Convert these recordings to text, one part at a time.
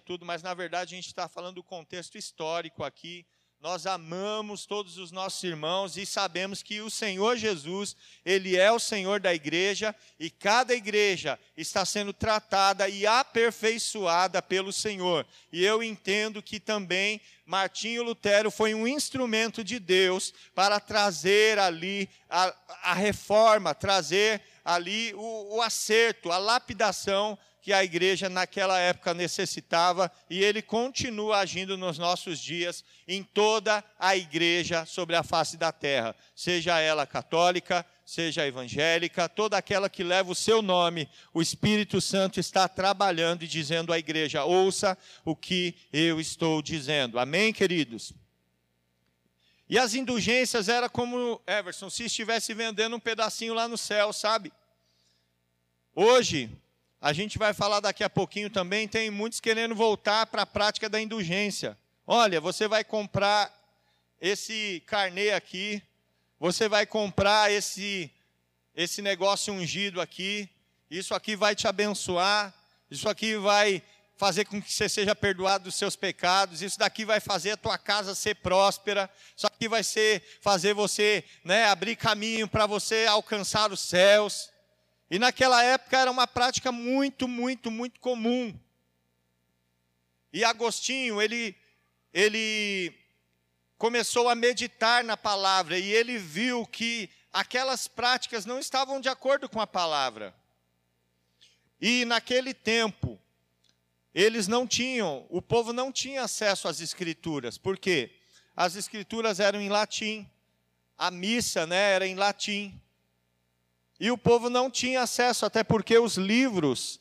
tudo, mas na verdade a gente está falando do contexto histórico aqui. Nós amamos todos os nossos irmãos e sabemos que o Senhor Jesus, Ele é o Senhor da igreja e cada igreja está sendo tratada e aperfeiçoada pelo Senhor. E eu entendo que também Martinho Lutero foi um instrumento de Deus para trazer ali a, a reforma, trazer ali o, o acerto, a lapidação que a igreja naquela época necessitava e ele continua agindo nos nossos dias em toda a igreja sobre a face da terra, seja ela católica, seja evangélica, toda aquela que leva o seu nome, o Espírito Santo está trabalhando e dizendo à igreja: ouça o que eu estou dizendo. Amém, queridos? E as indulgências era como Everson, se estivesse vendendo um pedacinho lá no céu, sabe? Hoje, a gente vai falar daqui a pouquinho também, tem muitos querendo voltar para a prática da indulgência. Olha, você vai comprar esse carnê aqui, você vai comprar esse esse negócio ungido aqui, isso aqui vai te abençoar, isso aqui vai fazer com que você seja perdoado dos seus pecados, isso daqui vai fazer a tua casa ser próspera, isso aqui vai ser fazer você, né, abrir caminho para você alcançar os céus. E naquela época era uma prática muito, muito, muito comum. E Agostinho, ele, ele começou a meditar na palavra e ele viu que aquelas práticas não estavam de acordo com a palavra. E naquele tempo, eles não tinham, o povo não tinha acesso às escrituras. Por quê? As escrituras eram em latim, a missa né, era em latim. E o povo não tinha acesso, até porque os livros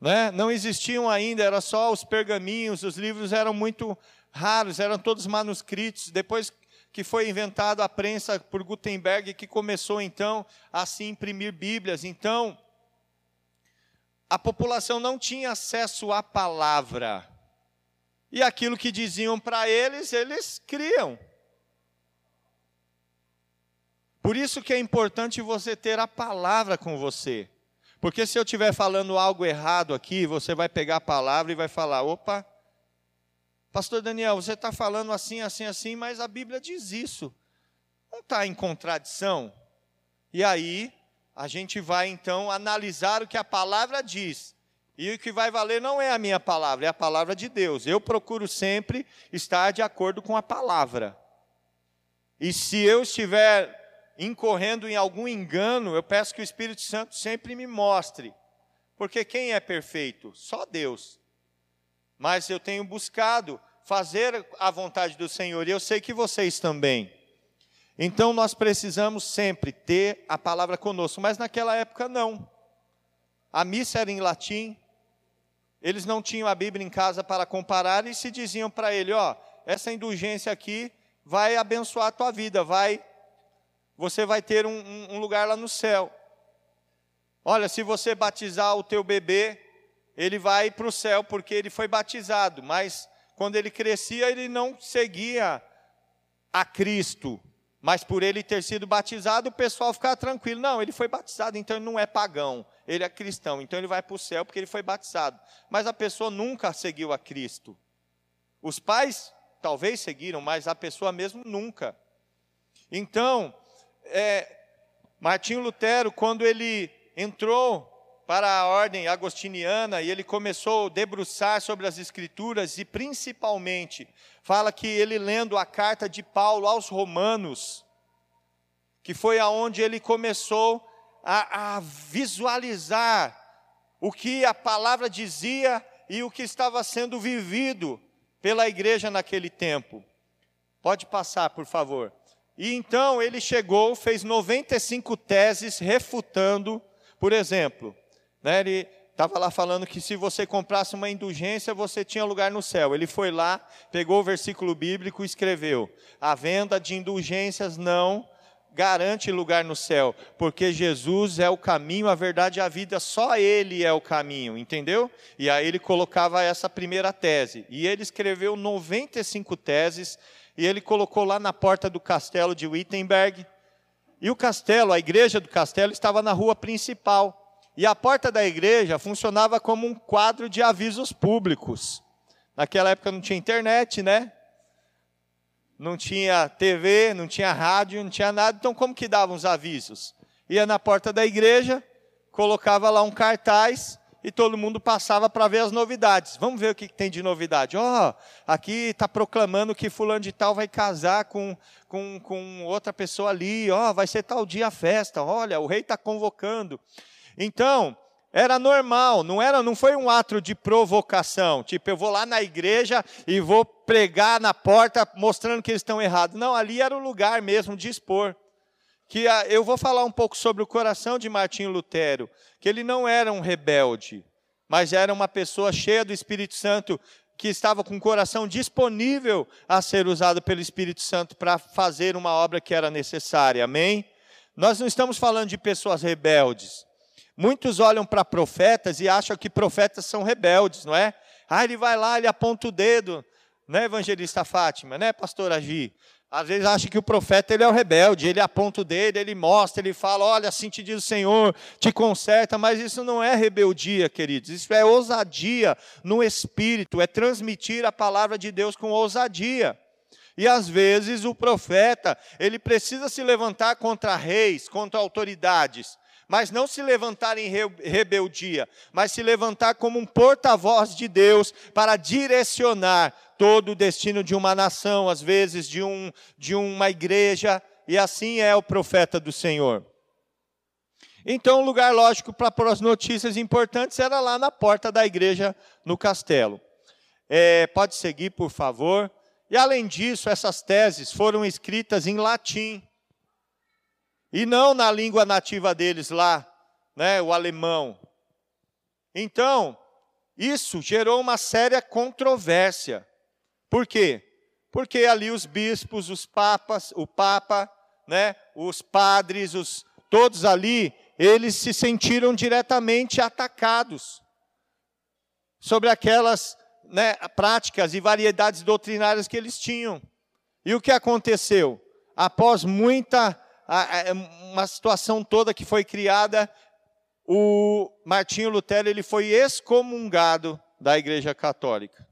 né, não existiam ainda, era só os pergaminhos, os livros eram muito raros, eram todos manuscritos. Depois que foi inventado a prensa por Gutenberg, que começou então a se imprimir Bíblias. Então, a população não tinha acesso à palavra. E aquilo que diziam para eles, eles criam. Por isso que é importante você ter a palavra com você. Porque se eu estiver falando algo errado aqui, você vai pegar a palavra e vai falar: opa, Pastor Daniel, você está falando assim, assim, assim, mas a Bíblia diz isso. Não está em contradição? E aí, a gente vai então analisar o que a palavra diz. E o que vai valer não é a minha palavra, é a palavra de Deus. Eu procuro sempre estar de acordo com a palavra. E se eu estiver incorrendo em algum engano, eu peço que o Espírito Santo sempre me mostre. Porque quem é perfeito? Só Deus. Mas eu tenho buscado fazer a vontade do Senhor, e eu sei que vocês também. Então nós precisamos sempre ter a palavra conosco, mas naquela época não. A missa era em latim, eles não tinham a Bíblia em casa para comparar e se diziam para ele: ó, essa indulgência aqui vai abençoar a tua vida, vai você vai ter um, um lugar lá no céu. Olha, se você batizar o teu bebê, ele vai para o céu porque ele foi batizado, mas quando ele crescia, ele não seguia a Cristo, mas por ele ter sido batizado, o pessoal ficava tranquilo. Não, ele foi batizado, então ele não é pagão, ele é cristão, então ele vai para o céu porque ele foi batizado. Mas a pessoa nunca seguiu a Cristo. Os pais talvez seguiram, mas a pessoa mesmo nunca. Então, é, Martinho Lutero, quando ele entrou para a ordem agostiniana e ele começou a debruçar sobre as Escrituras e principalmente fala que ele lendo a carta de Paulo aos Romanos, que foi aonde ele começou a, a visualizar o que a palavra dizia e o que estava sendo vivido pela igreja naquele tempo. Pode passar, por favor. E então ele chegou, fez 95 teses refutando, por exemplo, né, ele estava lá falando que se você comprasse uma indulgência, você tinha lugar no céu. Ele foi lá, pegou o versículo bíblico e escreveu: a venda de indulgências não garante lugar no céu, porque Jesus é o caminho, a verdade e a vida, só Ele é o caminho, entendeu? E aí ele colocava essa primeira tese. E ele escreveu 95 teses e ele colocou lá na porta do castelo de Wittenberg. E o castelo, a igreja do castelo, estava na rua principal. E a porta da igreja funcionava como um quadro de avisos públicos. Naquela época não tinha internet, né? Não tinha TV, não tinha rádio, não tinha nada. Então, como que davam os avisos? Ia na porta da igreja, colocava lá um cartaz e todo mundo passava para ver as novidades. Vamos ver o que tem de novidade. Ó, oh, aqui está proclamando que fulano de tal vai casar com, com, com outra pessoa ali. Ó, oh, vai ser tal dia a festa. Olha, o rei está convocando. Então, era normal, não era, não foi um ato de provocação, tipo, eu vou lá na igreja e vou pregar na porta mostrando que eles estão errados. Não, ali era o lugar mesmo de expor. Que eu vou falar um pouco sobre o coração de Martinho Lutero, que ele não era um rebelde, mas era uma pessoa cheia do Espírito Santo que estava com o coração disponível a ser usado pelo Espírito Santo para fazer uma obra que era necessária. Amém? Nós não estamos falando de pessoas rebeldes. Muitos olham para profetas e acham que profetas são rebeldes, não é? Ah, ele vai lá, ele aponta o dedo, né, evangelista Fátima, né, pastor Agi? Às vezes acha que o profeta ele é o rebelde, ele aponta o dedo, ele mostra, ele fala, olha, assim te diz o Senhor, te conserta, mas isso não é rebeldia, queridos, isso é ousadia no espírito, é transmitir a palavra de Deus com ousadia. E às vezes o profeta, ele precisa se levantar contra reis, contra autoridades, mas não se levantar em rebeldia, mas se levantar como um porta-voz de Deus para direcionar todo o destino de uma nação, às vezes de, um, de uma igreja, e assim é o profeta do Senhor. Então, o lugar lógico para as notícias importantes era lá na porta da igreja, no castelo. É, pode seguir, por favor. E além disso, essas teses foram escritas em latim e não na língua nativa deles lá, né, o alemão. Então, isso gerou uma séria controvérsia. Por quê? Porque ali os bispos, os papas, o papa, né, os padres, os todos ali, eles se sentiram diretamente atacados sobre aquelas né, práticas e variedades doutrinárias que eles tinham. E o que aconteceu? Após muita uma situação toda que foi criada, o Martinho Lutero ele foi excomungado da Igreja Católica.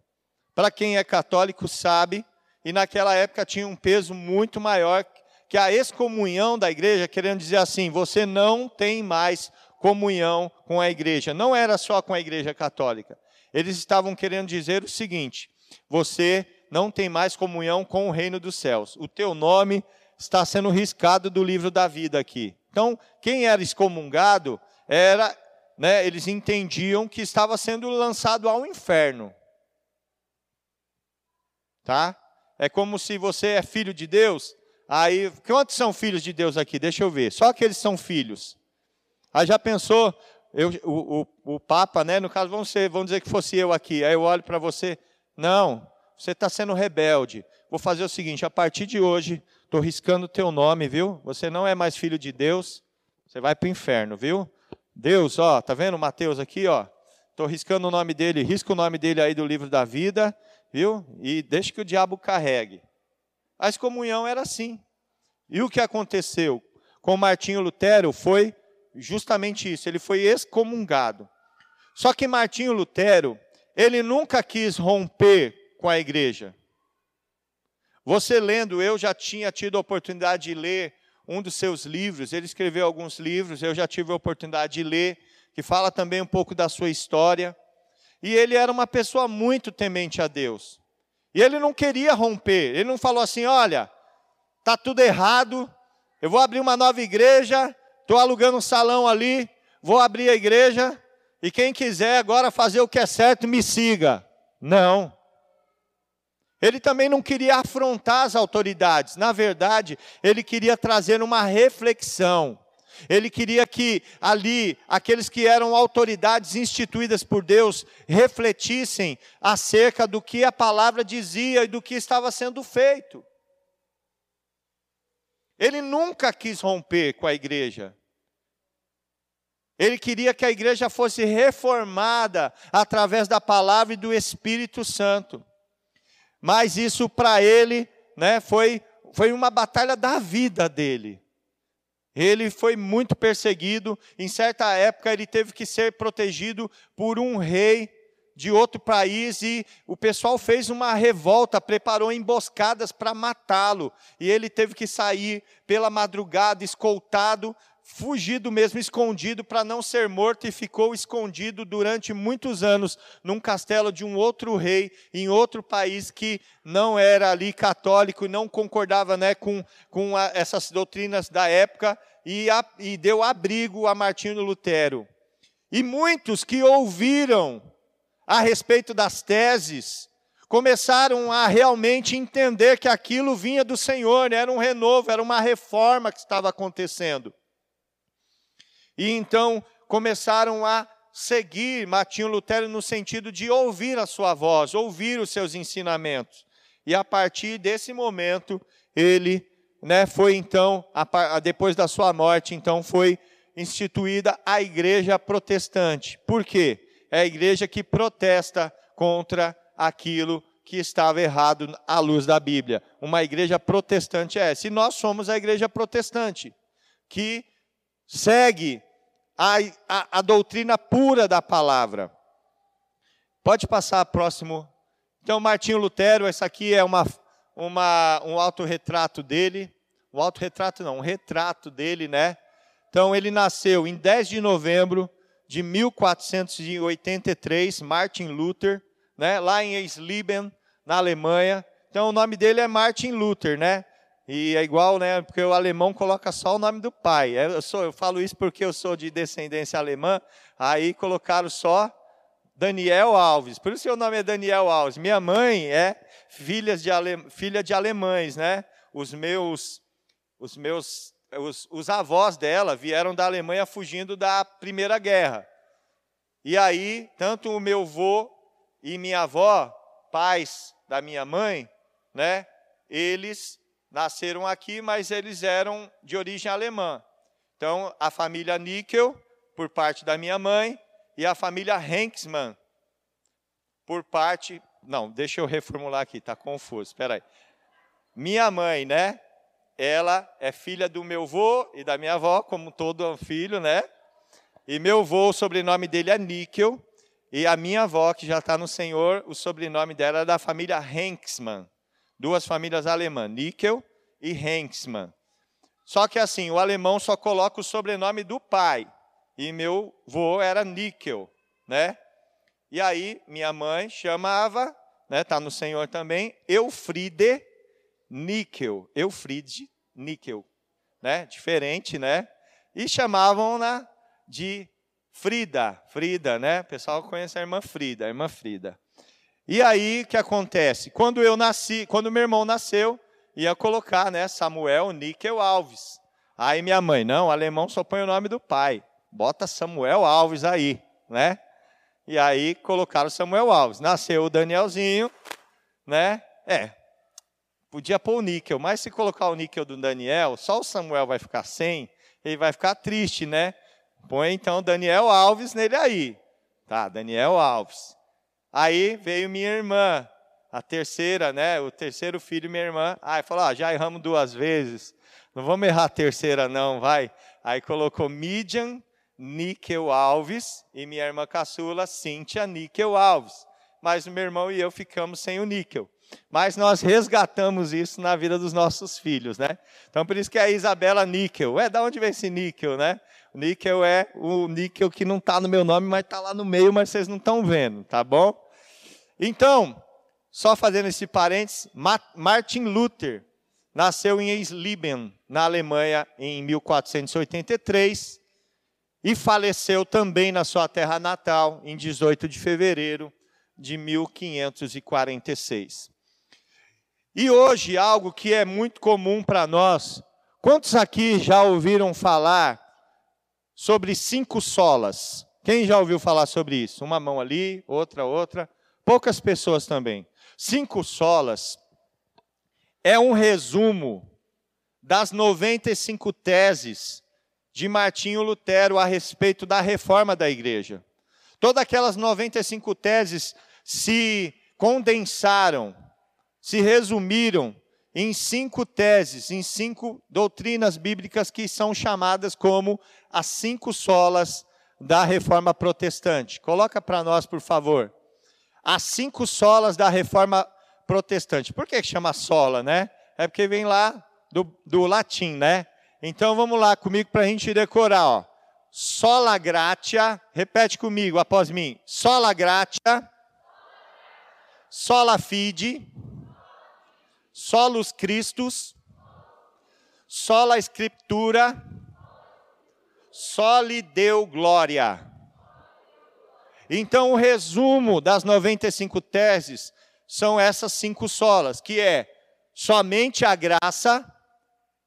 Para quem é católico sabe, e naquela época tinha um peso muito maior que a excomunhão da igreja, querendo dizer assim, você não tem mais comunhão com a igreja. Não era só com a igreja católica. Eles estavam querendo dizer o seguinte: você não tem mais comunhão com o reino dos céus. O teu nome está sendo riscado do livro da vida aqui. Então, quem era excomungado era, né, eles entendiam que estava sendo lançado ao inferno. Tá? É como se você é filho de Deus, aí, quantos são filhos de Deus aqui? Deixa eu ver. Só aqueles são filhos. Aí já pensou, eu, o, o, o Papa, né, no caso, vamos, ser, vamos dizer que fosse eu aqui, aí eu olho para você, não, você está sendo rebelde. Vou fazer o seguinte: a partir de hoje, estou riscando o teu nome, viu? Você não é mais filho de Deus, você vai para o inferno, viu? Deus, ó, tá vendo Mateus aqui, ó? Estou riscando o nome dele, risca o nome dele aí do livro da vida, viu? E deixa que o diabo carregue. A excomunhão era assim. E o que aconteceu com Martinho Lutero foi justamente isso, ele foi excomungado. Só que Martinho Lutero, ele nunca quis romper com a igreja. Você lendo, eu já tinha tido a oportunidade de ler um dos seus livros, ele escreveu alguns livros, eu já tive a oportunidade de ler, que fala também um pouco da sua história. E ele era uma pessoa muito temente a Deus. E ele não queria romper, ele não falou assim: olha, está tudo errado, eu vou abrir uma nova igreja, estou alugando um salão ali, vou abrir a igreja, e quem quiser agora fazer o que é certo, me siga. Não. Ele também não queria afrontar as autoridades, na verdade, ele queria trazer uma reflexão. Ele queria que ali, aqueles que eram autoridades instituídas por Deus, refletissem acerca do que a palavra dizia e do que estava sendo feito. Ele nunca quis romper com a igreja. Ele queria que a igreja fosse reformada através da palavra e do Espírito Santo. Mas isso para ele né, foi, foi uma batalha da vida dele. Ele foi muito perseguido. Em certa época, ele teve que ser protegido por um rei de outro país e o pessoal fez uma revolta, preparou emboscadas para matá-lo. E ele teve que sair pela madrugada, escoltado, fugido mesmo, escondido para não ser morto e ficou escondido durante muitos anos num castelo de um outro rei em outro país que não era ali católico e não concordava né, com, com a, essas doutrinas da época e, a, e deu abrigo a Martinho Lutero. E muitos que ouviram a respeito das teses começaram a realmente entender que aquilo vinha do Senhor, era um renovo, era uma reforma que estava acontecendo. E então começaram a seguir Martinho Lutero no sentido de ouvir a sua voz, ouvir os seus ensinamentos. E a partir desse momento, ele né, foi então, depois da sua morte, então foi instituída a igreja protestante. Por quê? É a igreja que protesta contra aquilo que estava errado à luz da Bíblia. Uma igreja protestante é essa. E nós somos a igreja protestante, que segue a, a, a doutrina pura da palavra. Pode passar próximo. Então, Martinho Lutero, essa aqui é uma, uma, um autorretrato dele. Um autorretrato não, um retrato dele, né? Então, ele nasceu em 10 de novembro de 1483, Martin Luther, né? Lá em Eisleben, na Alemanha. Então, o nome dele é Martin Luther, né? E é igual, né? Porque o alemão coloca só o nome do pai. Eu, sou, eu falo isso porque eu sou de descendência alemã. Aí colocaram só Daniel Alves. Por isso o nome é Daniel Alves. Minha mãe é filha de, ale, filha de alemães, né? Os meus, os meus, os, os avós dela vieram da Alemanha fugindo da Primeira Guerra. E aí, tanto o meu avô e minha avó, pais da minha mãe, né? Eles nasceram aqui, mas eles eram de origem alemã. Então, a família Nickel, por parte da minha mãe, e a família Henksmann, por parte. Não, deixa eu reformular aqui, está confuso. Espera aí. Minha mãe, né? Ela é filha do meu avô e da minha avó, como todo filho, né? E meu avô, o sobrenome dele é Nickel. E a minha avó, que já está no Senhor, o sobrenome dela é da família Henksmann duas famílias alemãs, Nickel e Henksmann. Só que assim, o alemão só coloca o sobrenome do pai. E meu vô era Nickel, né? E aí minha mãe chamava, né, tá no Senhor também, Eufride Nickel, Eufride Nickel, né? Diferente, né? E chamavam-na de Frida, Frida, né? O pessoal conhece a irmã Frida, a irmã Frida. E aí o que acontece? Quando eu nasci, quando meu irmão nasceu, ia colocar, né, Samuel Níquel Alves. Aí minha mãe, não, alemão só põe o nome do pai. Bota Samuel Alves aí, né? E aí colocaram Samuel Alves. Nasceu o Danielzinho, né? É. Podia pôr o níquel, mas se colocar o níquel do Daniel, só o Samuel vai ficar sem, ele vai ficar triste, né? Põe então Daniel Alves nele aí. Tá, Daniel Alves. Aí veio minha irmã, a terceira, né? O terceiro filho, minha irmã. Aí falou: ah, já erramos duas vezes. Não vamos errar a terceira, não, vai. Aí colocou Midian Níquel Alves e minha irmã caçula, Cíntia Níquel Alves. Mas meu irmão e eu ficamos sem o níquel. Mas nós resgatamos isso na vida dos nossos filhos, né? Então por isso que é a Isabela Níquel. É, da onde vem esse níquel, né? O níquel é o níquel que não está no meu nome, mas está lá no meio, mas vocês não estão vendo, tá bom? Então, só fazendo esse parênteses, Martin Luther nasceu em Eisleben, na Alemanha, em 1483 e faleceu também na sua terra natal em 18 de fevereiro de 1546. E hoje, algo que é muito comum para nós, quantos aqui já ouviram falar sobre cinco solas? Quem já ouviu falar sobre isso? Uma mão ali, outra, outra. Poucas pessoas também. Cinco solas é um resumo das 95 teses de Martinho Lutero a respeito da reforma da igreja. Todas aquelas 95 teses se condensaram, se resumiram em cinco teses, em cinco doutrinas bíblicas que são chamadas como as cinco solas da reforma protestante. Coloca para nós, por favor. As cinco solas da reforma protestante. Por que chama sola, né? É porque vem lá do, do latim, né? Então vamos lá comigo para a gente decorar, ó. Sola gratia, repete comigo após mim. Sola gratia, sola fide, solus Christus, sola scriptura, soli deu glória. Então o resumo das 95 teses são essas cinco solas, que é somente a graça,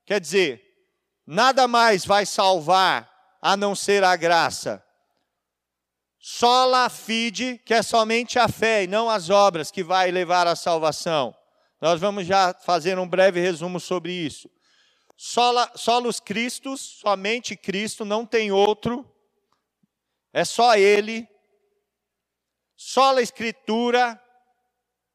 quer dizer, nada mais vai salvar a não ser a graça. Sola fide, que é somente a fé e não as obras que vai levar à salvação. Nós vamos já fazer um breve resumo sobre isso. Sola, solos Cristos, somente Cristo, não tem outro, é só Ele. Sola Escritura,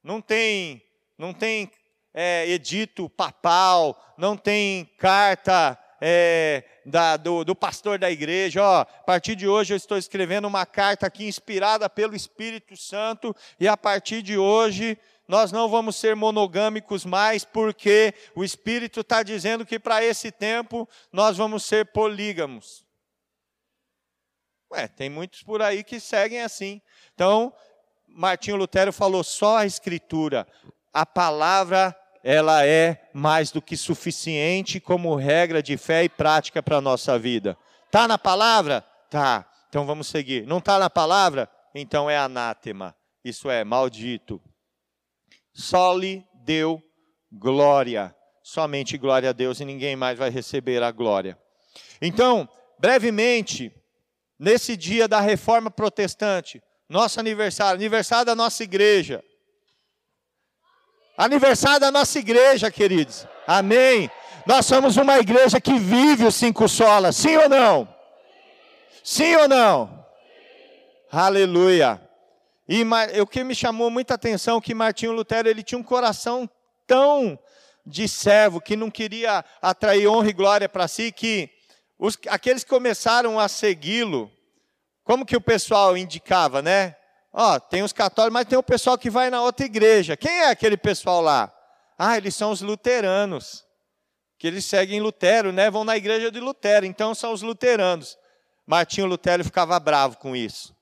não tem, não tem é, edito papal, não tem carta é, da, do, do, pastor da igreja, ó, a partir de hoje eu estou escrevendo uma carta aqui inspirada pelo Espírito Santo, e a partir de hoje nós não vamos ser monogâmicos mais, porque o Espírito está dizendo que para esse tempo nós vamos ser polígamos. Ué, tem muitos por aí que seguem assim. Então, Martinho Lutero falou só a Escritura, a palavra ela é mais do que suficiente como regra de fé e prática para a nossa vida. Está na palavra? Tá. Então vamos seguir. Não está na palavra? Então é anátema. Isso é maldito. Só lhe deu glória. Somente glória a Deus e ninguém mais vai receber a glória. Então, brevemente, nesse dia da reforma protestante, nosso aniversário, aniversário da nossa igreja, Aniversário da nossa igreja, queridos. Amém. Nós somos uma igreja que vive os cinco solas, sim ou não? Sim ou não? Aleluia. E o que me chamou muita atenção é que Martinho Lutero ele tinha um coração tão de servo que não queria atrair honra e glória para si que os, aqueles que começaram a segui-lo, como que o pessoal indicava, né? Ó, tem os católicos, mas tem o pessoal que vai na outra igreja. Quem é aquele pessoal lá? Ah, eles são os luteranos. Que eles seguem Lutero, né? Vão na igreja de Lutero, então são os luteranos. Martinho Lutero ficava bravo com isso.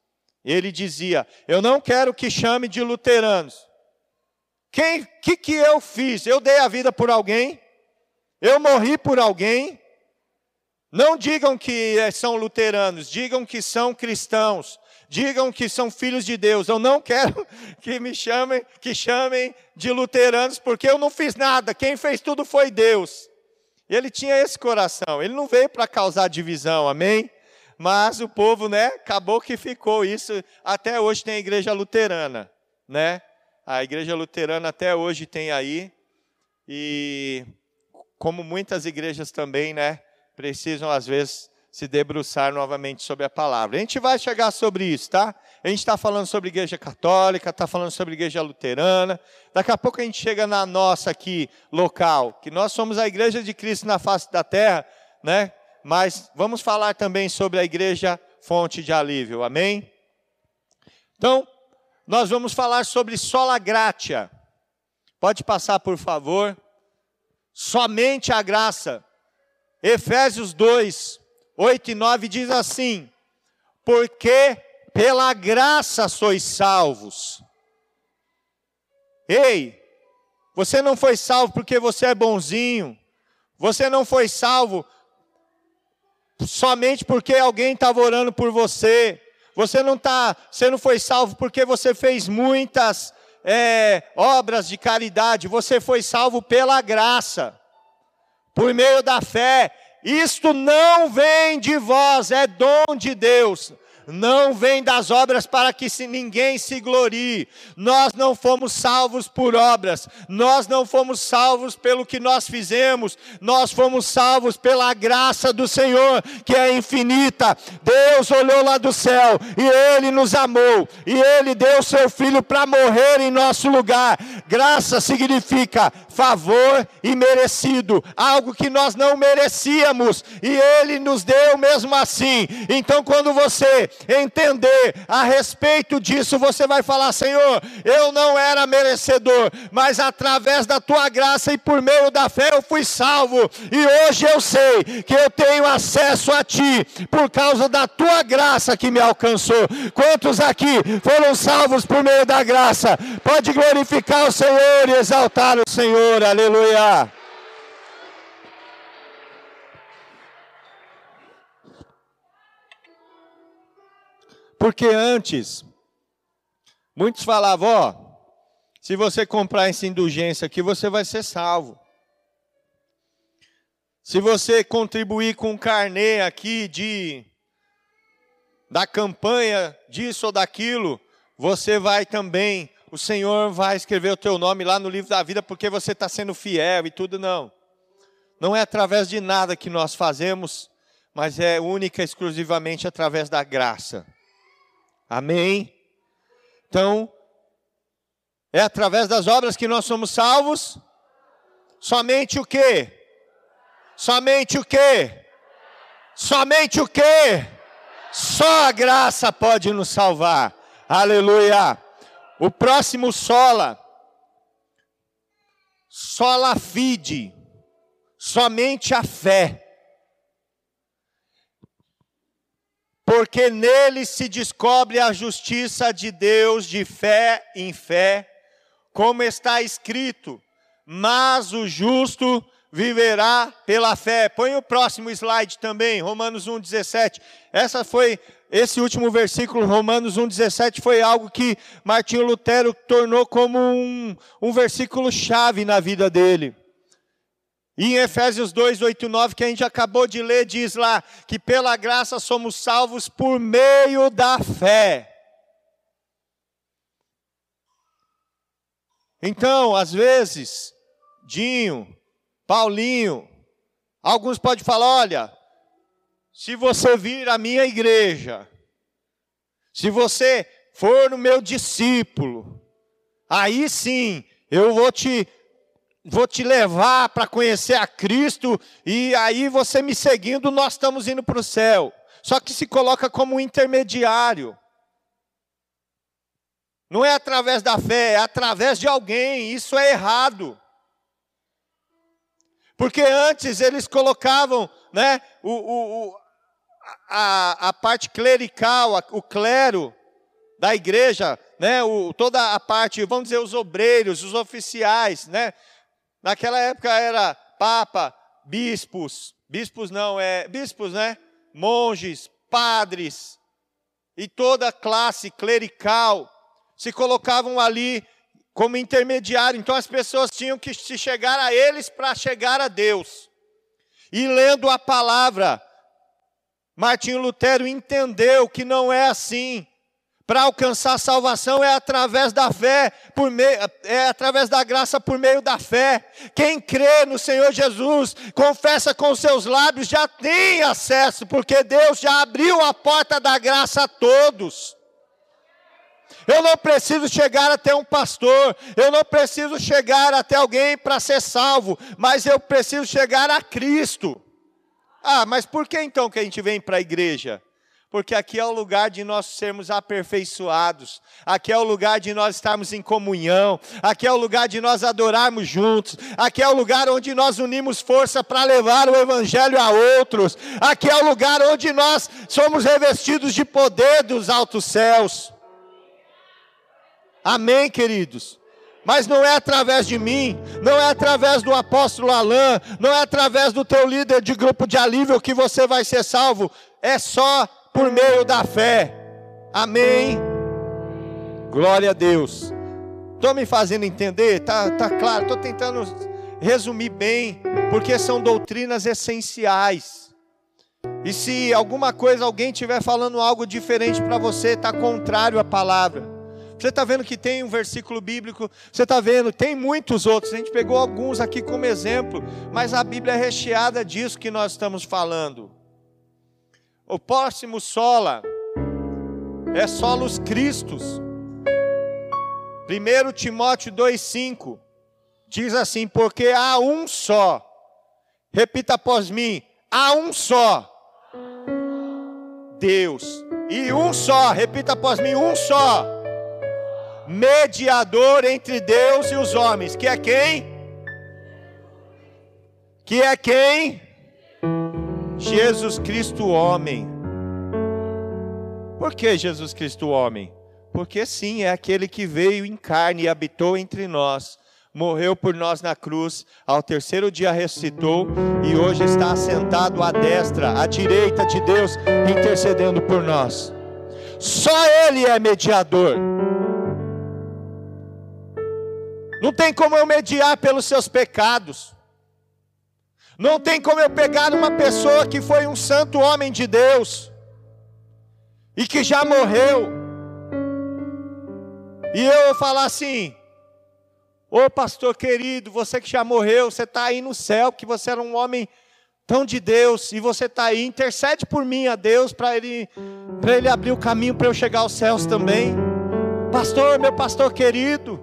Ele dizia: Eu não quero que chame de luteranos. Quem que que eu fiz? Eu dei a vida por alguém? Eu morri por alguém? Não digam que são luteranos, digam que são cristãos digam que são filhos de Deus. Eu não quero que me chamem, que chamem de luteranos, porque eu não fiz nada. Quem fez tudo foi Deus. Ele tinha esse coração. Ele não veio para causar divisão, amém? Mas o povo, né, acabou que ficou isso. Até hoje tem a igreja luterana, né? A igreja luterana até hoje tem aí. E como muitas igrejas também, né, precisam às vezes se debruçar novamente sobre a palavra. A gente vai chegar sobre isso, tá? A gente está falando sobre igreja católica, está falando sobre igreja luterana. Daqui a pouco a gente chega na nossa aqui, local, que nós somos a igreja de Cristo na face da terra, né? Mas vamos falar também sobre a igreja fonte de alívio, amém? Então, nós vamos falar sobre sola gratia. Pode passar, por favor. Somente a graça. Efésios 2, 8 e 9 diz assim: Porque pela graça sois salvos. Ei, você não foi salvo porque você é bonzinho. Você não foi salvo somente porque alguém estava orando por você. Você não tá, você não foi salvo porque você fez muitas é, obras de caridade. Você foi salvo pela graça, por meio da fé. Isto não vem de vós, é dom de Deus não vem das obras para que ninguém se glorie. Nós não fomos salvos por obras, nós não fomos salvos pelo que nós fizemos, nós fomos salvos pela graça do Senhor, que é infinita. Deus olhou lá do céu e Ele nos amou, e Ele deu seu Filho para morrer em nosso lugar. Graça significa favor e merecido, algo que nós não merecíamos, e Ele nos deu mesmo assim. Então, quando você entender a respeito disso, você vai falar: Senhor, eu não era merecedor, mas através da tua graça e por meio da fé eu fui salvo, e hoje eu sei que eu tenho acesso a ti por causa da tua graça que me alcançou. Quantos aqui foram salvos por meio da graça? Pode glorificar o Senhor e exaltar o Senhor, aleluia. Porque antes, muitos falavam, ó, se você comprar essa indulgência aqui, você vai ser salvo. Se você contribuir com um carnê aqui de da campanha disso ou daquilo, você vai também, o Senhor vai escrever o teu nome lá no livro da vida porque você está sendo fiel e tudo não. Não é através de nada que nós fazemos, mas é única e exclusivamente através da graça. Amém? Então, é através das obras que nós somos salvos? Somente o quê? Somente o quê? Somente o quê? Só a graça pode nos salvar. Aleluia. O próximo sola. Sola fide. Somente a fé. Porque nele se descobre a justiça de Deus de fé em fé, como está escrito: mas o justo viverá pela fé. Põe o próximo slide também, Romanos 1:17. Essa foi esse último versículo, Romanos 1,17, foi algo que Martinho Lutero tornou como um, um versículo chave na vida dele. E em Efésios 2, 8 e 9, que a gente acabou de ler, diz lá que pela graça somos salvos por meio da fé. Então, às vezes, Dinho, Paulinho, alguns podem falar: olha, se você vir à minha igreja, se você for no meu discípulo, aí sim eu vou te vou te levar para conhecer a Cristo, e aí você me seguindo, nós estamos indo para o céu. Só que se coloca como um intermediário. Não é através da fé, é através de alguém, isso é errado. Porque antes eles colocavam né, o, o, o a, a parte clerical, o clero da igreja, né, o, toda a parte, vamos dizer, os obreiros, os oficiais, né, Naquela época era papa, bispos, bispos não, é bispos, né? Monges, padres e toda a classe clerical se colocavam ali como intermediário. Então as pessoas tinham que se chegar a eles para chegar a Deus. E lendo a palavra, Martinho Lutero entendeu que não é assim. Para alcançar salvação é através da fé, por meio, é através da graça por meio da fé. Quem crê no Senhor Jesus, confessa com seus lábios, já tem acesso, porque Deus já abriu a porta da graça a todos. Eu não preciso chegar até um pastor, eu não preciso chegar até alguém para ser salvo, mas eu preciso chegar a Cristo. Ah, mas por que então que a gente vem para a igreja? Porque aqui é o lugar de nós sermos aperfeiçoados, aqui é o lugar de nós estarmos em comunhão, aqui é o lugar de nós adorarmos juntos, aqui é o lugar onde nós unimos força para levar o Evangelho a outros, aqui é o lugar onde nós somos revestidos de poder dos altos céus. Amém, queridos? Mas não é através de mim, não é através do apóstolo Alain, não é através do teu líder de grupo de alívio que você vai ser salvo, é só por meio da fé. Amém. Glória a Deus. Estou me fazendo entender? Tá, tá claro? Estou tentando resumir bem, porque são doutrinas essenciais. E se alguma coisa, alguém estiver falando algo diferente para você, está contrário à palavra. Você está vendo que tem um versículo bíblico, você está vendo, tem muitos outros, a gente pegou alguns aqui como exemplo, mas a Bíblia é recheada disso que nós estamos falando. O próximo sola é solos Cristos. 1 Timóteo 2,5 diz assim: Porque há um só, repita após mim: há um só Deus. E um só, repita após mim: um só. Mediador entre Deus e os homens, que é quem? Que é quem? Jesus Cristo, homem. Por que Jesus Cristo, homem? Porque sim, é aquele que veio em carne e habitou entre nós, morreu por nós na cruz, ao terceiro dia ressuscitou e hoje está assentado à destra, à direita de Deus, intercedendo por nós. Só Ele é mediador. Não tem como eu mediar pelos seus pecados. Não tem como eu pegar uma pessoa que foi um santo homem de Deus e que já morreu e eu falar assim: Ô pastor querido, você que já morreu, você está aí no céu, que você era um homem tão de Deus, e você está aí, intercede por mim a Deus, para ele, ele abrir o caminho para eu chegar aos céus também. Pastor, meu pastor querido,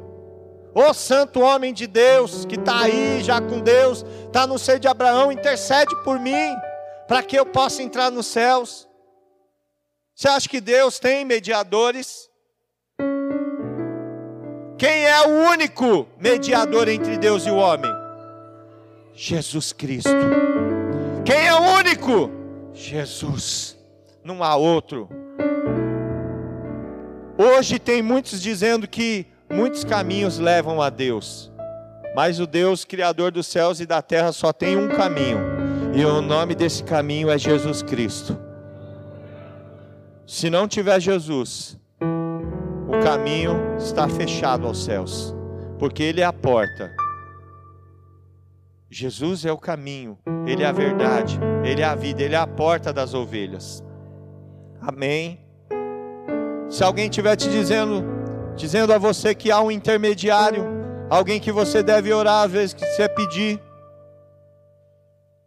ô santo homem de Deus, que está aí já com Deus, está no seio de Abraão, intercede por mim, para que eu possa entrar nos céus. Você acha que Deus tem mediadores? Quem é o único mediador entre Deus e o homem? Jesus Cristo. Quem é o único? Jesus. Não há outro. Hoje tem muitos dizendo que muitos caminhos levam a Deus. Mas o Deus criador dos céus e da terra só tem um caminho. E o nome desse caminho é Jesus Cristo. Se não tiver Jesus, o caminho está fechado aos céus, porque Ele é a porta. Jesus é o caminho, Ele é a verdade, Ele é a vida, Ele é a porta das ovelhas. Amém. Se alguém estiver te dizendo, dizendo a você que há um intermediário, alguém que você deve orar às vezes que você pedir,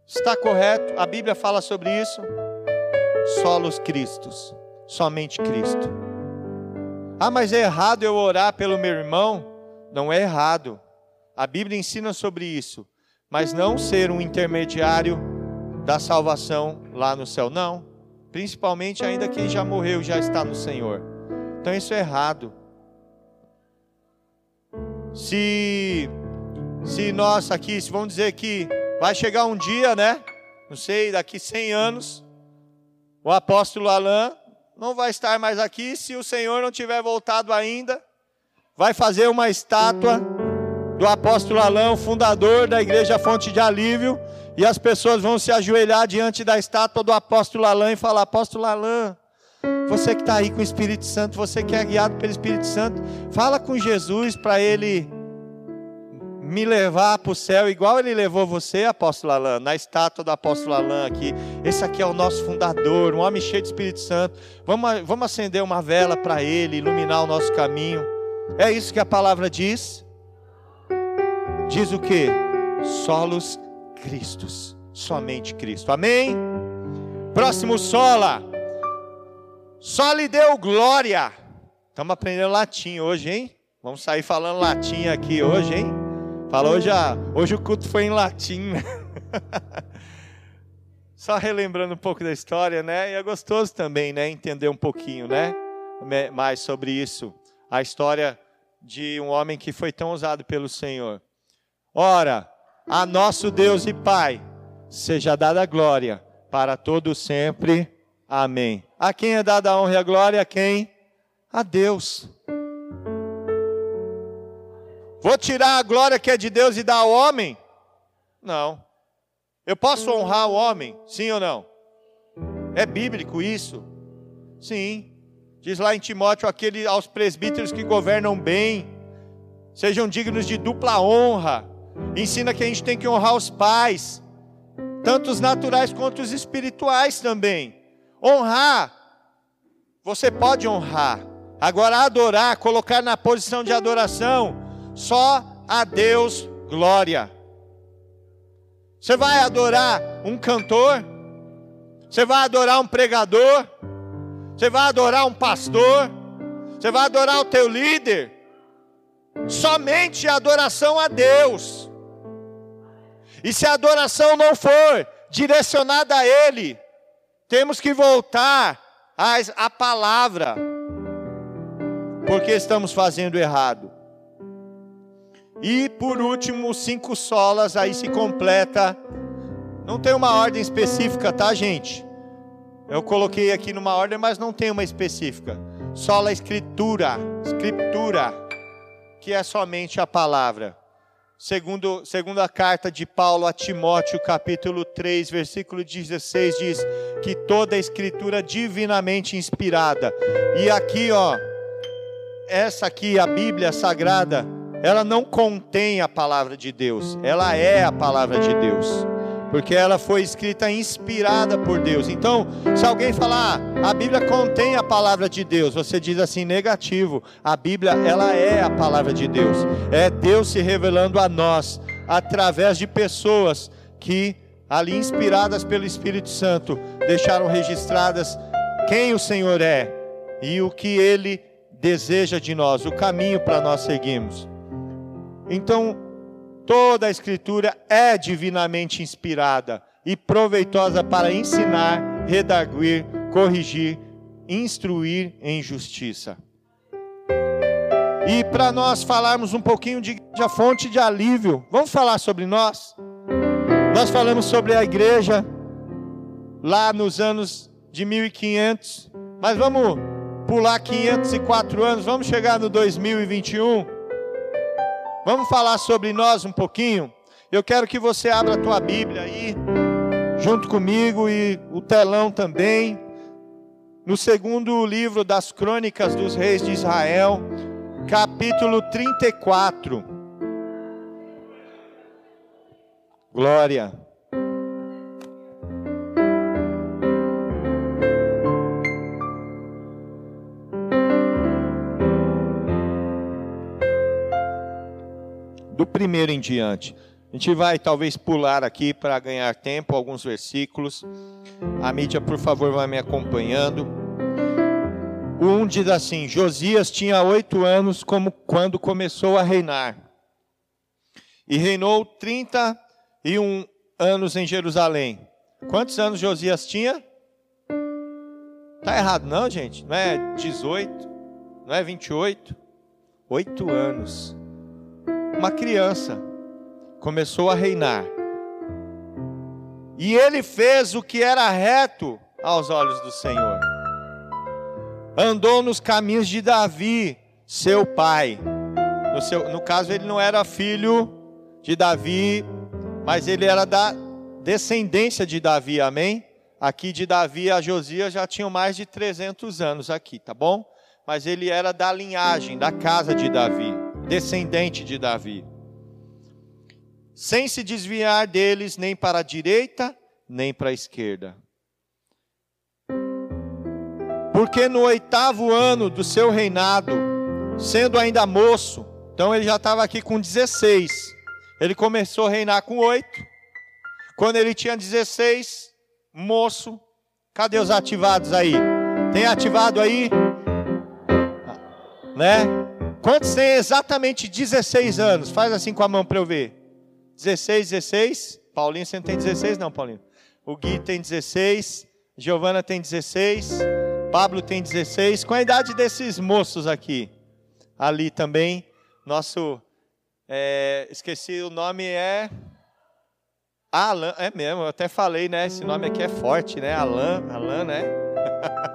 está correto? A Bíblia fala sobre isso. Solos Cristos, somente Cristo. Ah, mas é errado eu orar pelo meu irmão? Não é errado. A Bíblia ensina sobre isso. Mas não ser um intermediário da salvação lá no céu. Não. Principalmente ainda quem já morreu já está no Senhor. Então isso é errado. Se se nós aqui, se vamos dizer que vai chegar um dia, né? Não sei, daqui 100 anos, o apóstolo Alain não vai estar mais aqui se o Senhor não tiver voltado ainda. Vai fazer uma estátua do apóstolo Alão, fundador da igreja Fonte de Alívio, e as pessoas vão se ajoelhar diante da estátua do apóstolo Alã e falar: Apóstolo Alã, você que está aí com o Espírito Santo, você que é guiado pelo Espírito Santo, fala com Jesus para ele me levar para o céu, igual ele levou você, apóstolo Alain, na estátua do apóstolo Alain aqui. Esse aqui é o nosso fundador, um homem cheio de Espírito Santo. Vamos, vamos acender uma vela para ele, iluminar o nosso caminho. É isso que a palavra diz? Diz o que? Solos Cristos, somente Cristo. Amém? Próximo sola. Só lhe deu glória. Estamos aprendendo latim hoje, hein? Vamos sair falando latim aqui hoje, hein? Fala, hoje, hoje o culto foi em latim. Só relembrando um pouco da história, né? E é gostoso também, né? Entender um pouquinho, né? Mais sobre isso. A história de um homem que foi tão usado pelo Senhor. Ora, a nosso Deus e Pai, seja dada glória para todos sempre. Amém. A quem é dada a honra e a glória? A quem? A Deus. Vou tirar a glória que é de Deus e dar ao homem? Não. Eu posso honrar o homem? Sim ou não? É bíblico isso? Sim. Diz lá em Timóteo aquele aos presbíteros que governam bem, sejam dignos de dupla honra. Ensina que a gente tem que honrar os pais, tanto os naturais quanto os espirituais também. Honrar, você pode honrar. Agora adorar, colocar na posição de adoração, só a Deus glória. Você vai adorar um cantor? Você vai adorar um pregador? Você vai adorar um pastor? Você vai adorar o teu líder? Somente adoração a Deus. E se a adoração não for direcionada a Ele, temos que voltar a palavra, porque estamos fazendo errado. E por último, cinco solas, aí se completa. Não tem uma ordem específica, tá, gente? Eu coloquei aqui numa ordem, mas não tem uma específica. Sola escritura, escritura, que é somente a palavra. Segundo, segundo a carta de Paulo a Timóteo, capítulo 3, versículo 16, diz que toda a escritura divinamente inspirada. E aqui, ó, essa aqui, a Bíblia Sagrada, ela não contém a palavra de Deus, ela é a palavra de Deus porque ela foi escrita inspirada por Deus. Então, se alguém falar, ah, a Bíblia contém a palavra de Deus, você diz assim, negativo. A Bíblia, ela é a palavra de Deus. É Deus se revelando a nós através de pessoas que ali inspiradas pelo Espírito Santo deixaram registradas quem o Senhor é e o que ele deseja de nós, o caminho para nós seguirmos. Então, Toda a Escritura é divinamente inspirada e proveitosa para ensinar, redarguir, corrigir, instruir em justiça. E para nós falarmos um pouquinho de, fonte de alívio, vamos falar sobre nós? Nós falamos sobre a igreja lá nos anos de 1500, mas vamos pular 504 anos, vamos chegar no 2021. Vamos falar sobre nós um pouquinho? Eu quero que você abra a tua Bíblia aí, junto comigo e o telão também. No segundo livro das Crônicas dos Reis de Israel, capítulo 34. Glória. Primeiro em diante. A gente vai talvez pular aqui para ganhar tempo alguns versículos. A mídia, por favor, vai me acompanhando. 1 diz assim: Josias tinha oito anos como quando começou a reinar. E reinou 31 anos em Jerusalém. Quantos anos Josias tinha? Tá errado não, gente? Não é 18, não é 28? Oito anos uma criança, começou a reinar. E ele fez o que era reto aos olhos do Senhor. Andou nos caminhos de Davi, seu pai. No, seu, no caso, ele não era filho de Davi, mas ele era da descendência de Davi, amém? Aqui de Davi a Josias já tinham mais de 300 anos aqui, tá bom? Mas ele era da linhagem, da casa de Davi descendente de Davi, sem se desviar deles nem para a direita, nem para a esquerda. Porque no oitavo ano do seu reinado, sendo ainda moço, então ele já estava aqui com 16, ele começou a reinar com oito. Quando ele tinha 16, moço, cadê os ativados aí? Tem ativado aí? Né? Quantos têm exatamente 16 anos? Faz assim com a mão para eu ver. 16, 16. Paulinho, você não tem 16 não, Paulinho. O Gui tem 16. Giovana tem 16. Pablo tem 16. Com a idade desses moços aqui. Ali também. Nosso. É, esqueci o nome é. Alan. É mesmo, eu até falei, né? Esse nome aqui é forte, né? Alan. Alan, né?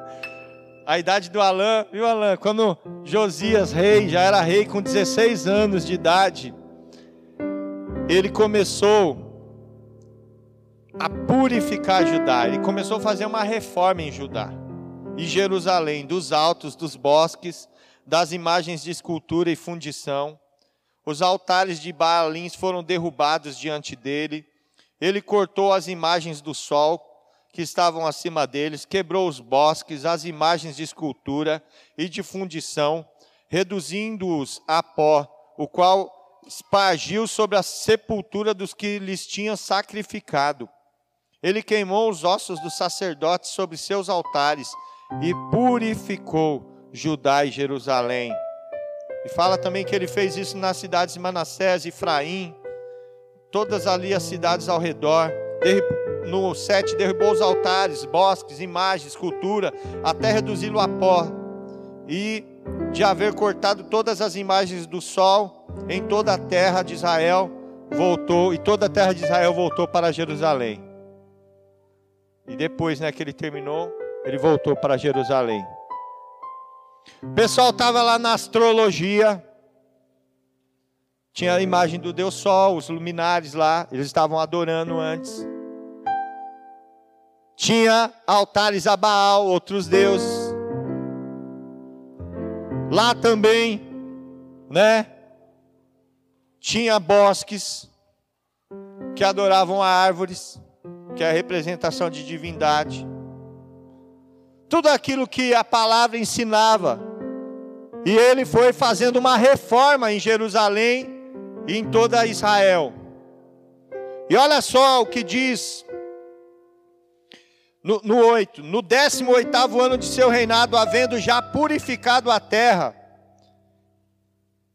a idade do Alain, viu Alain? Quando Josias, rei, já era rei com 16 anos de idade, ele começou a purificar Judá, ele começou a fazer uma reforma em Judá, e Jerusalém, dos altos, dos bosques, das imagens de escultura e fundição. Os altares de Baalins foram derrubados diante dele. Ele cortou as imagens do sol que estavam acima deles, quebrou os bosques, as imagens de escultura e de fundição, reduzindo-os a pó, o qual espargiu sobre a sepultura dos que lhes tinham sacrificado. Ele queimou os ossos dos sacerdotes sobre seus altares e purificou Judá e Jerusalém. E fala também que ele fez isso nas cidades de Manassés, Efraim, todas ali as cidades ao redor no 7 derrubou os altares, bosques, imagens, escultura, até reduzi-lo a pó. E de haver cortado todas as imagens do sol em toda a terra de Israel, voltou, e toda a terra de Israel voltou para Jerusalém. E depois né, que ele terminou, ele voltou para Jerusalém. O pessoal estava lá na astrologia, tinha a imagem do Deus Sol, os luminares lá, eles estavam adorando antes. Tinha altares a Baal, outros deuses. Lá também, né? Tinha bosques que adoravam árvores, que é a representação de divindade. Tudo aquilo que a palavra ensinava. E ele foi fazendo uma reforma em Jerusalém e em toda Israel. E olha só o que diz no, no 8: No 18 ano de seu reinado, havendo já purificado a terra,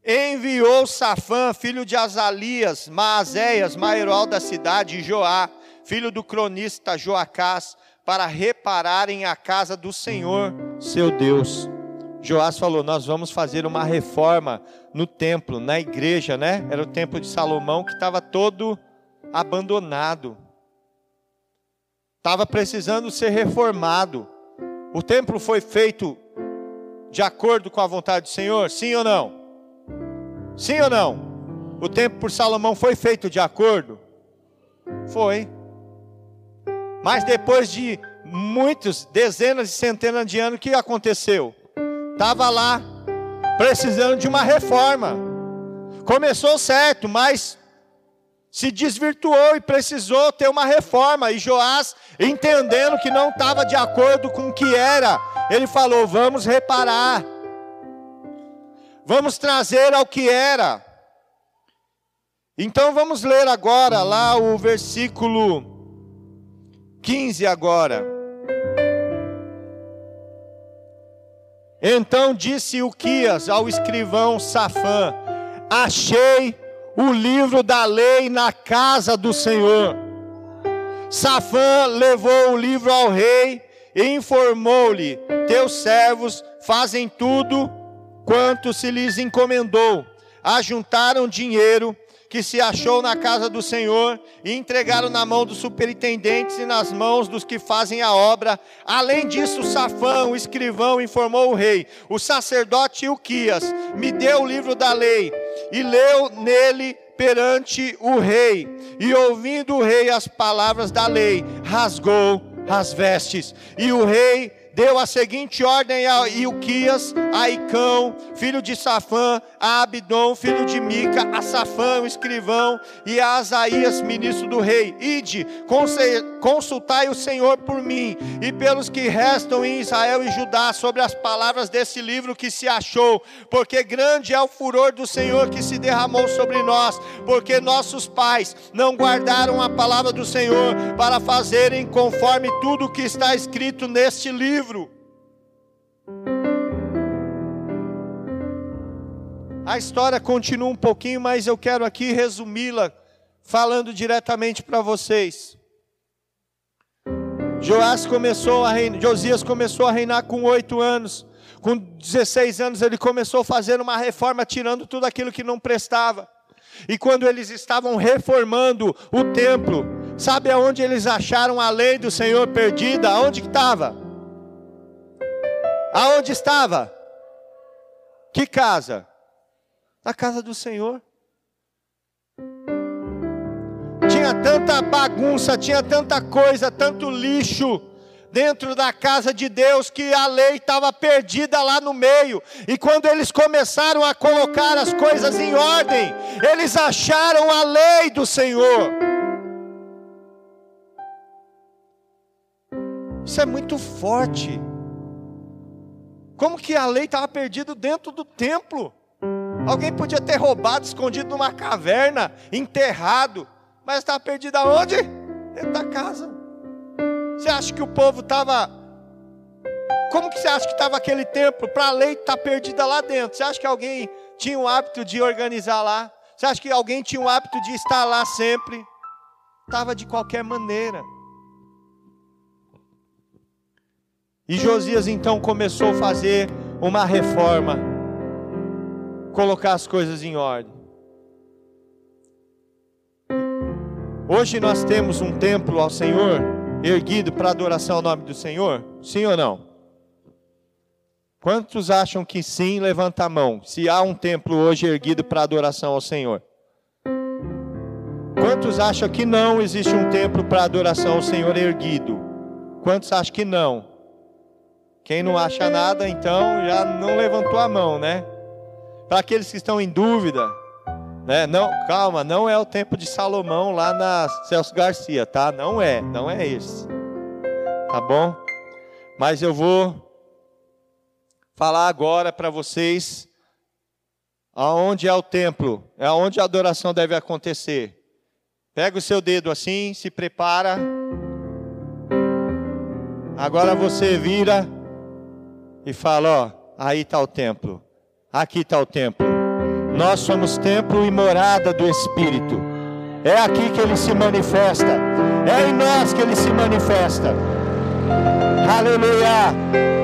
enviou Safã, filho de Azalias, Maazéias, maior da cidade, e Joá, filho do cronista Joacás, para repararem a casa do Senhor, seu Deus. Joás falou: Nós vamos fazer uma reforma no templo, na igreja, né? Era o templo de Salomão que estava todo abandonado estava precisando ser reformado. O templo foi feito de acordo com a vontade do Senhor? Sim ou não? Sim ou não? O templo por Salomão foi feito de acordo? Foi. Mas depois de muitos, dezenas e centenas de anos, o que aconteceu? Estava lá, precisando de uma reforma. Começou certo, mas se desvirtuou e precisou ter uma reforma. E Joás, entendendo que não estava de acordo com o que era, ele falou: Vamos reparar, vamos trazer ao que era. Então vamos ler agora lá o versículo 15 agora. Então disse Uquias ao escrivão Safã: Achei o livro da lei na casa do Senhor. Safã levou o livro ao rei e informou-lhe: Teus servos fazem tudo quanto se lhes encomendou. Ajuntaram dinheiro que se achou na casa do Senhor e entregaram na mão dos superintendentes e nas mãos dos que fazem a obra. Além disso, Safão, o escrivão, informou o rei: O sacerdote Ilquias me deu o livro da lei e leu nele perante o rei. E ouvindo o rei as palavras da lei, rasgou as vestes. E o rei deu a seguinte ordem a Ilquias, a Icão, filho de Safã, a Abidom, filho de Mica, a Safã, o escrivão, e a Asaías, ministro do rei: Ide, consultai o Senhor por mim e pelos que restam em Israel e Judá sobre as palavras desse livro que se achou, porque grande é o furor do Senhor que se derramou sobre nós, porque nossos pais não guardaram a palavra do Senhor para fazerem conforme tudo o que está escrito neste livro livro. A história continua um pouquinho, mas eu quero aqui resumi-la, falando diretamente para vocês. Joás começou a reinar, Josias começou a reinar com oito anos. Com 16 anos ele começou a fazer uma reforma, tirando tudo aquilo que não prestava. E quando eles estavam reformando o templo, sabe aonde eles acharam a lei do Senhor perdida? Aonde que estava? Aonde estava? Que casa? Na casa do Senhor. Tinha tanta bagunça, tinha tanta coisa, tanto lixo dentro da casa de Deus que a lei estava perdida lá no meio. E quando eles começaram a colocar as coisas em ordem, eles acharam a lei do Senhor. Isso é muito forte. Como que a lei estava perdida dentro do templo? Alguém podia ter roubado, escondido numa caverna, enterrado, mas estava perdido aonde? Dentro da casa. Você acha que o povo estava. Como que você acha que estava aquele templo? Para a lei estar tá perdida lá dentro. Você acha que alguém tinha o hábito de organizar lá? Você acha que alguém tinha o hábito de estar lá sempre? Estava de qualquer maneira. E Josias então começou a fazer uma reforma, colocar as coisas em ordem. Hoje nós temos um templo ao Senhor erguido para adoração ao nome do Senhor? Sim ou não? Quantos acham que sim? Levanta a mão. Se há um templo hoje erguido para adoração ao Senhor. Quantos acham que não existe um templo para adoração ao Senhor erguido? Quantos acham que não? Quem não acha nada, então já não levantou a mão, né? Para aqueles que estão em dúvida, né? Não, calma, não é o tempo de Salomão lá na Celso Garcia, tá? Não é, não é esse. Tá bom? Mas eu vou falar agora para vocês aonde é o templo, é onde a adoração deve acontecer. Pega o seu dedo assim, se prepara. Agora você vira e fala: Ó, aí está o templo, aqui está o templo. Nós somos templo e morada do Espírito. É aqui que ele se manifesta, é em nós que ele se manifesta. Aleluia!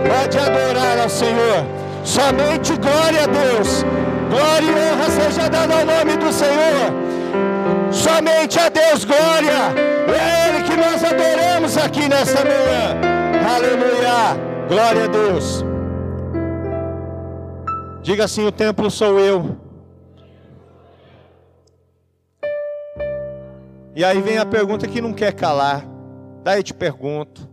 Pode adorar ao Senhor, somente glória a Deus, glória e honra seja dada ao nome do Senhor. Somente a Deus glória, é Ele que nós adoramos aqui nesta manhã. Aleluia! Glória a Deus. Diga assim: o templo sou eu. E aí vem a pergunta que não quer calar. Daí te pergunto: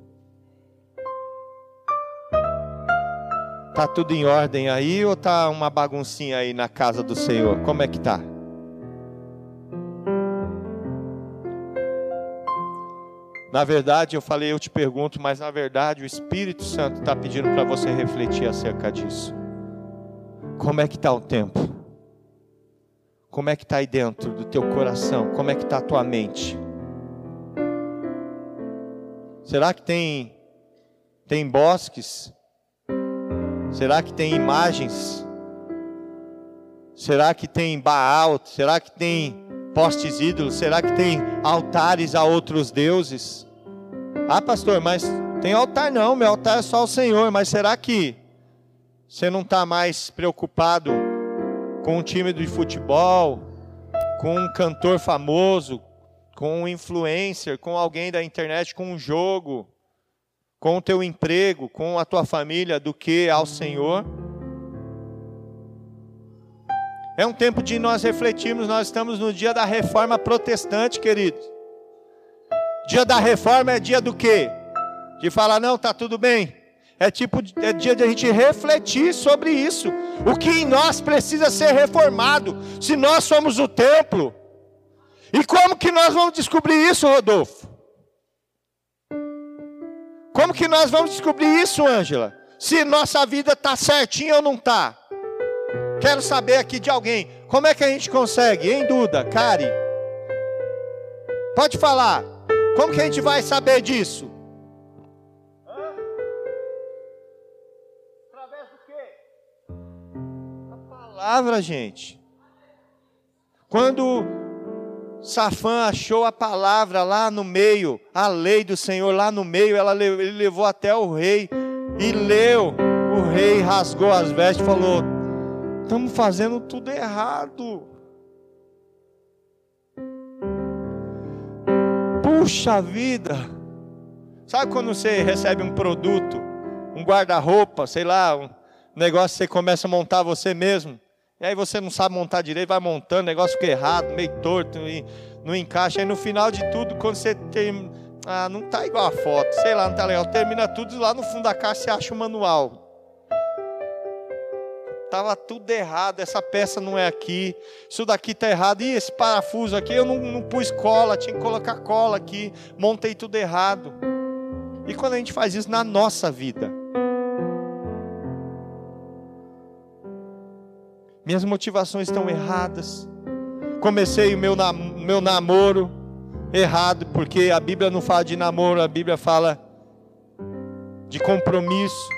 Tá tudo em ordem aí ou tá uma baguncinha aí na casa do Senhor? Como é que tá? Na verdade, eu falei, eu te pergunto, mas na verdade o Espírito Santo está pedindo para você refletir acerca disso. Como é que está o tempo? Como é que está aí dentro do teu coração? Como é que está a tua mente? Será que tem tem bosques? Será que tem imagens? Será que tem Baal? Será que tem postes ídolos? Será que tem altares a outros deuses? Ah, pastor, mas tem altar não, meu altar é só o Senhor, mas será que você não está mais preocupado com um time de futebol, com um cantor famoso, com um influencer, com alguém da internet, com um jogo, com o teu emprego, com a tua família, do que ao Senhor? É um tempo de nós refletirmos, nós estamos no dia da reforma protestante, queridos. Dia da reforma é dia do quê? De falar, não, tá tudo bem, é tipo é dia de a gente refletir sobre isso. O que em nós precisa ser reformado? Se nós somos o templo. E como que nós vamos descobrir isso, Rodolfo? Como que nós vamos descobrir isso, Ângela? Se nossa vida está certinha ou não está? Quero saber aqui de alguém. Como é que a gente consegue, hein, Duda, Kari? Pode falar. Como que a gente vai saber disso? palavra, gente. Quando Safã achou a palavra lá no meio, a lei do Senhor lá no meio, ela, ele levou até o rei e leu. O rei rasgou as vestes e falou: Estamos fazendo tudo errado. Puxa vida! Sabe quando você recebe um produto, um guarda-roupa, sei lá, um negócio que você começa a montar você mesmo? E aí você não sabe montar direito, vai montando, negócio fica errado, meio torto, e não encaixa. Aí no final de tudo, quando você tem. Ah, não tá igual a foto, sei lá, não tá legal. Termina tudo lá no fundo da caixa você acha o manual. Tava tudo errado, essa peça não é aqui, isso daqui tá errado. E esse parafuso aqui, eu não, não pus cola, tinha que colocar cola aqui, montei tudo errado. E quando a gente faz isso na nossa vida, minhas motivações estão erradas. Comecei o meu, meu namoro errado, porque a Bíblia não fala de namoro, a Bíblia fala de compromisso.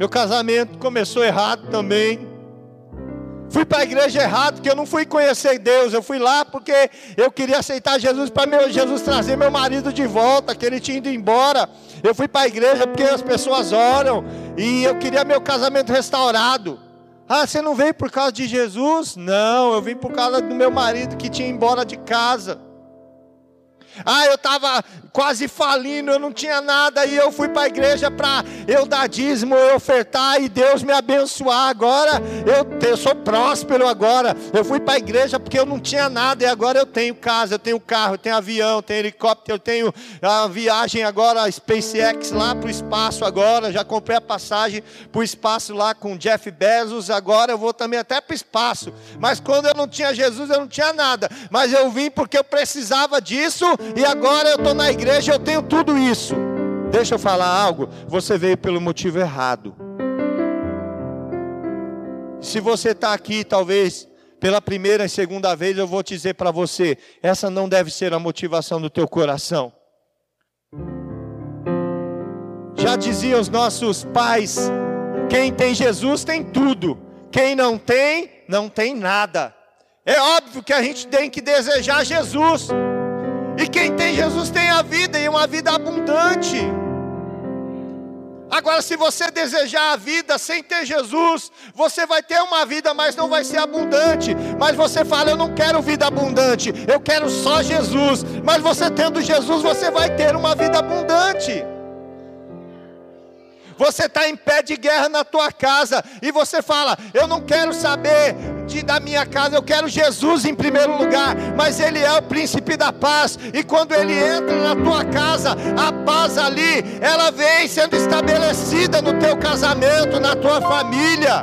Meu casamento começou errado também. Fui para a igreja errado, porque eu não fui conhecer Deus. Eu fui lá porque eu queria aceitar Jesus para meu Jesus trazer meu marido de volta, que ele tinha ido embora. Eu fui para a igreja porque as pessoas oram e eu queria meu casamento restaurado. Ah, você não veio por causa de Jesus? Não, eu vim por causa do meu marido que tinha ido embora de casa. Ah, eu estava quase falindo, eu não tinha nada, e eu fui para a igreja para eu dar dízimo, eu ofertar e Deus me abençoar. Agora eu, eu sou próspero agora. Eu fui para a igreja porque eu não tinha nada, e agora eu tenho casa, eu tenho carro, eu tenho avião, eu tenho helicóptero, eu tenho a viagem agora, a SpaceX lá para o espaço agora. Já comprei a passagem para o espaço lá com Jeff Bezos, agora eu vou também até para o espaço. Mas quando eu não tinha Jesus, eu não tinha nada. Mas eu vim porque eu precisava disso e agora eu estou na igreja, eu tenho tudo isso. Deixa eu falar algo, você veio pelo motivo errado. Se você está aqui, talvez pela primeira e segunda vez, eu vou dizer para você: essa não deve ser a motivação do teu coração. Já diziam os nossos pais: quem tem Jesus tem tudo, quem não tem, não tem nada. É óbvio que a gente tem que desejar Jesus. Quem tem Jesus tem a vida e uma vida abundante. Agora, se você desejar a vida sem ter Jesus, você vai ter uma vida, mas não vai ser abundante. Mas você fala, eu não quero vida abundante, eu quero só Jesus. Mas você tendo Jesus, você vai ter uma vida abundante. Você está em pé de guerra na tua casa e você fala: Eu não quero saber de, da minha casa, eu quero Jesus em primeiro lugar. Mas Ele é o príncipe da paz, e quando Ele entra na tua casa, a paz ali, ela vem sendo estabelecida no teu casamento, na tua família.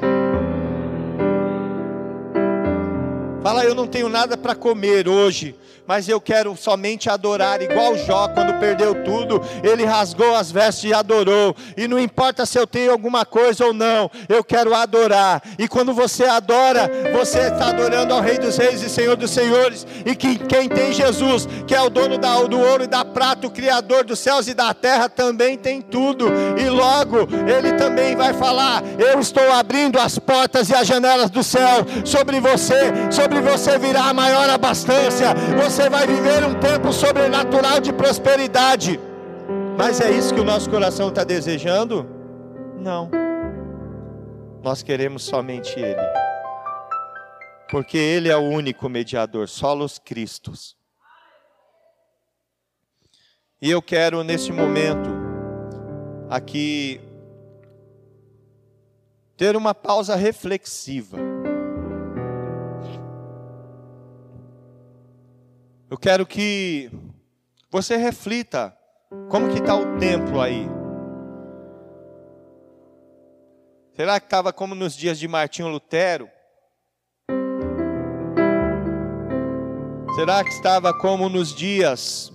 Fala, eu não tenho nada para comer hoje, mas eu quero somente adorar, igual Jó, quando perdeu tudo, ele rasgou as vestes e adorou, e não importa se eu tenho alguma coisa ou não, eu quero adorar, e quando você adora, você está adorando ao Rei dos Reis e Senhor dos Senhores, e que quem tem Jesus, que é o dono da, do ouro e da prata, o Criador dos céus e da terra, também tem tudo, e logo ele também vai falar: Eu estou abrindo as portas e as janelas do céu. Sobre você, sobre você virá a maior abastança, você você vai viver um tempo sobrenatural de prosperidade. Mas é isso que o nosso coração está desejando? Não. Nós queremos somente Ele. Porque Ele é o único mediador, solos Cristos. E eu quero nesse momento aqui ter uma pausa reflexiva. Eu quero que você reflita como que está o templo aí. Será que estava como nos dias de Martinho Lutero? Será que estava como nos dias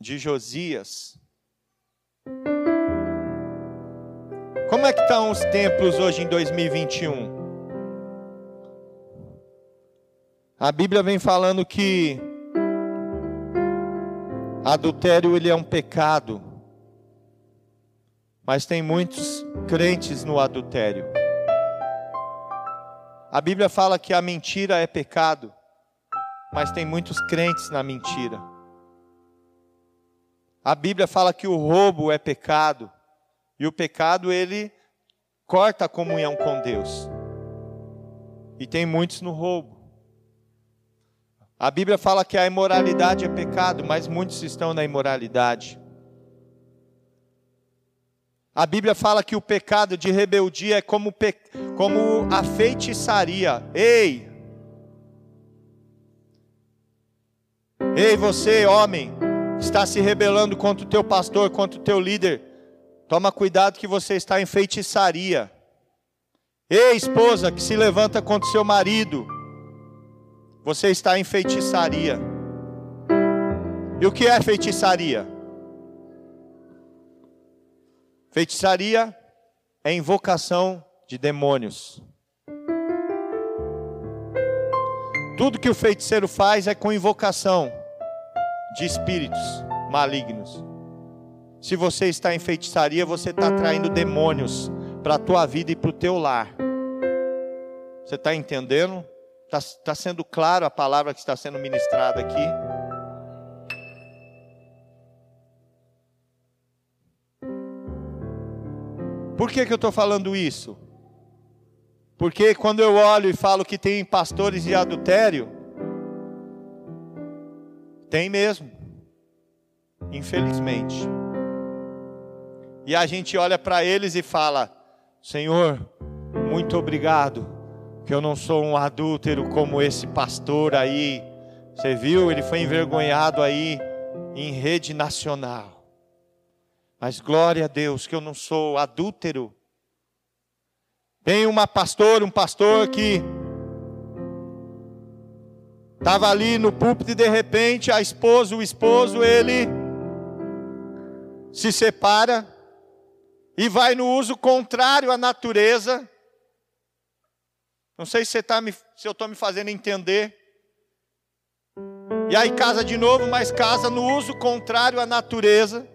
de Josias? Como é que estão os templos hoje em 2021? A Bíblia vem falando que adultério ele é um pecado. Mas tem muitos crentes no adultério. A Bíblia fala que a mentira é pecado, mas tem muitos crentes na mentira. A Bíblia fala que o roubo é pecado, e o pecado ele corta a comunhão com Deus. E tem muitos no roubo. A Bíblia fala que a imoralidade é pecado, mas muitos estão na imoralidade. A Bíblia fala que o pecado de rebeldia é como, pe... como a feitiçaria. Ei! Ei, você, homem, está se rebelando contra o teu pastor, contra o teu líder. Toma cuidado que você está em feitiçaria. Ei, esposa, que se levanta contra o seu marido. Você está em feitiçaria. E o que é feitiçaria? Feitiçaria é invocação de demônios. Tudo que o feiticeiro faz é com invocação de espíritos malignos. Se você está em feitiçaria, você está atraindo demônios para a tua vida e para o teu lar. Você está entendendo? Está tá sendo claro a palavra que está sendo ministrada aqui? Por que, que eu estou falando isso? Porque quando eu olho e falo que tem pastores de adultério, tem mesmo, infelizmente. E a gente olha para eles e fala: Senhor, muito obrigado, que eu não sou um adúltero como esse pastor aí. Você viu? Ele foi envergonhado aí em rede nacional. Mas glória a Deus que eu não sou adúltero. Tem uma pastora, um pastor que estava ali no púlpito e de repente a esposa, o esposo, ele se separa e vai no uso contrário à natureza. Não sei se, tá me, se eu estou me fazendo entender. E aí casa de novo, mas casa no uso contrário à natureza.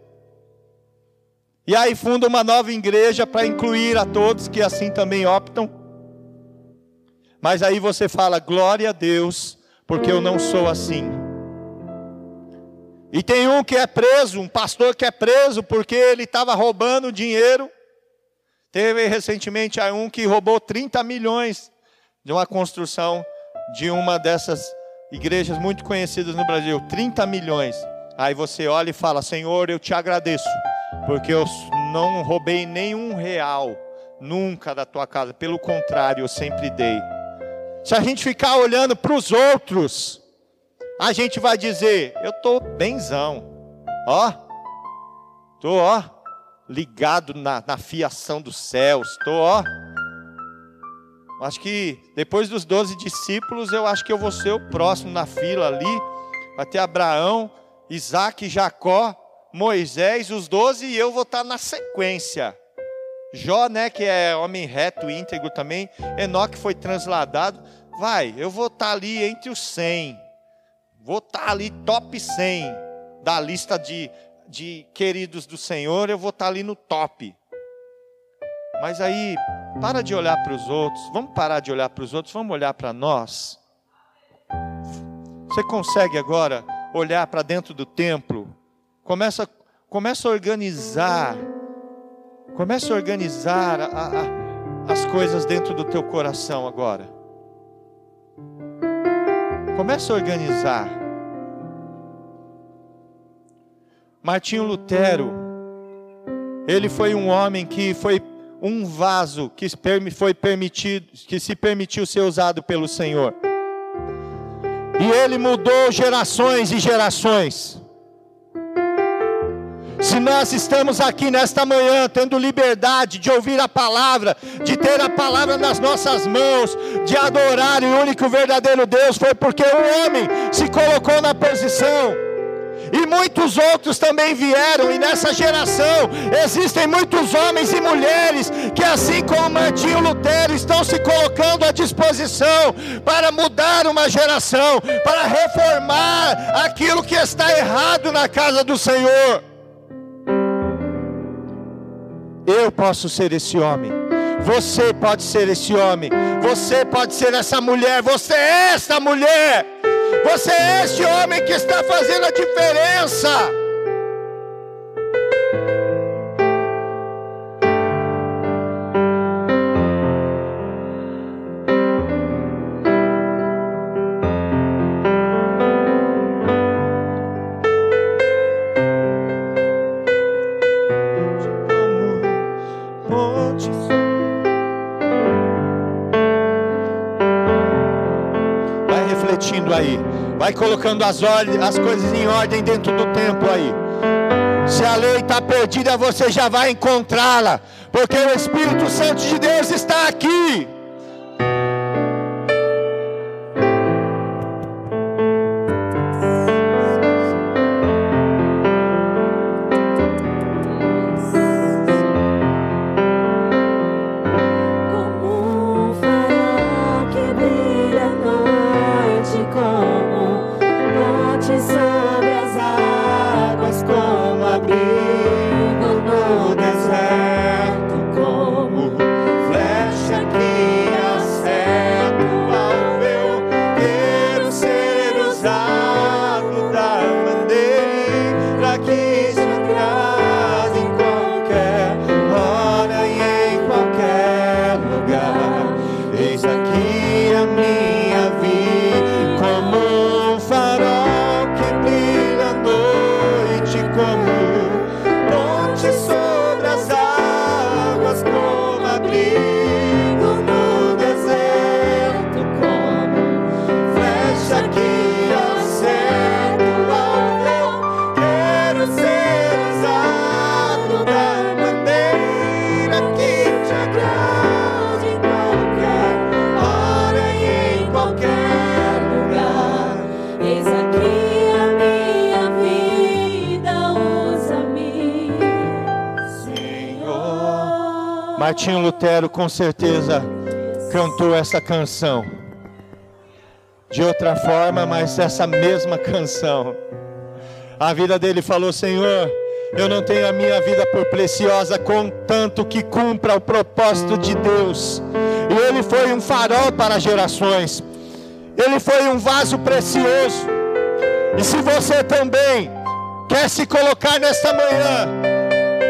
E aí funda uma nova igreja para incluir a todos que assim também optam. Mas aí você fala, glória a Deus, porque eu não sou assim. E tem um que é preso, um pastor que é preso porque ele estava roubando dinheiro. Teve recentemente um que roubou 30 milhões de uma construção de uma dessas igrejas muito conhecidas no Brasil. 30 milhões. Aí você olha e fala: Senhor, eu te agradeço porque eu não roubei nenhum real nunca da tua casa, pelo contrário, eu sempre dei. Se a gente ficar olhando para os outros, a gente vai dizer: eu estou benzão, ó, estou ó, ligado na, na fiação dos céus, estou ó. Acho que depois dos doze discípulos, eu acho que eu vou ser o próximo na fila ali. Vai ter Abraão, Isaac Jacó. Moisés, os doze, e eu vou estar na sequência. Jó, né, que é homem reto, íntegro também. Enoque foi transladado. Vai, eu vou estar ali entre os cem. Vou estar ali top 100 da lista de, de queridos do Senhor. Eu vou estar ali no top. Mas aí, para de olhar para os outros. Vamos parar de olhar para os outros. Vamos olhar para nós. Você consegue agora olhar para dentro do templo Começa, começa a organizar. Começa a organizar a, a, as coisas dentro do teu coração agora. Começa a organizar. Martinho Lutero, ele foi um homem que foi um vaso que foi permitido, que se permitiu ser usado pelo Senhor. E ele mudou gerações e gerações. Se nós estamos aqui nesta manhã tendo liberdade de ouvir a palavra, de ter a palavra nas nossas mãos, de adorar o único verdadeiro Deus, foi porque o homem se colocou na posição. E muitos outros também vieram, e nessa geração existem muitos homens e mulheres que, assim como Martinho Lutero, estão se colocando à disposição para mudar uma geração, para reformar aquilo que está errado na casa do Senhor. Eu posso ser esse homem. Você pode ser esse homem. Você pode ser essa mulher. Você é essa mulher. Você é esse homem que está fazendo a diferença. Vai colocando as, as coisas em ordem dentro do templo aí. Se a lei está perdida, você já vai encontrá-la. Porque o Espírito Santo de Deus está aqui. Martinho Lutero com certeza cantou essa canção. De outra forma, mas essa mesma canção. A vida dele falou: Senhor, eu não tenho a minha vida por preciosa, contanto que cumpra o propósito de Deus. E ele foi um farol para gerações. Ele foi um vaso precioso. E se você também quer se colocar nesta manhã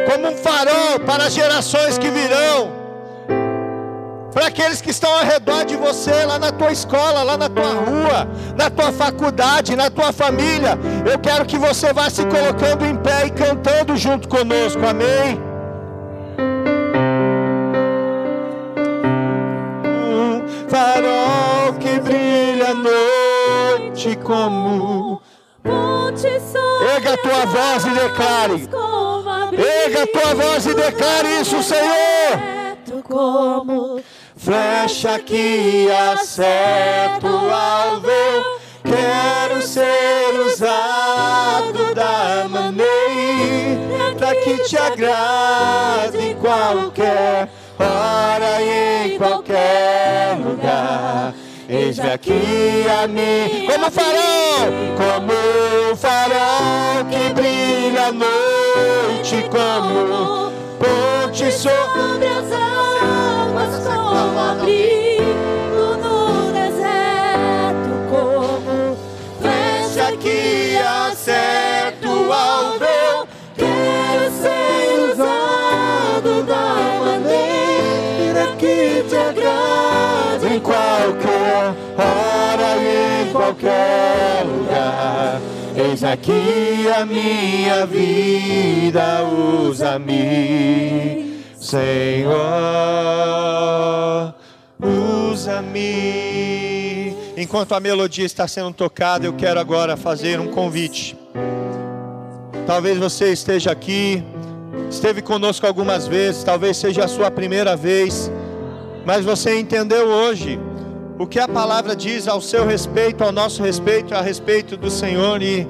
como um farol para as gerações que virão, para aqueles que estão ao redor de você, lá na tua escola, lá na tua rua, na tua faculdade, na tua família, eu quero que você vá se colocando em pé e cantando junto conosco, amém? Um farol que brilha à noite como Erga a tua voz e declare. Erga a tua voz e declare isso, Senhor. Como Flecha que acerta o alvo. Quero ser usado da maneira que te agrade em qualquer hora e em qualquer lugar. Eis-me aqui a mim, como farol, como farol que brilha à noite, como ponte sobre as águas, como abrigo no deserto, como flecha que acerta o alvo. Quero ser usado da maneira que te agrade em qualquer hora e em qualquer lugar. Eis aqui a minha vida, usa-me, Senhor, usa-me. Enquanto a melodia está sendo tocada, eu quero agora fazer um convite. Talvez você esteja aqui, esteve conosco algumas vezes, talvez seja a sua primeira vez, mas você entendeu hoje o que a palavra diz ao seu respeito, ao nosso respeito, a respeito do Senhor e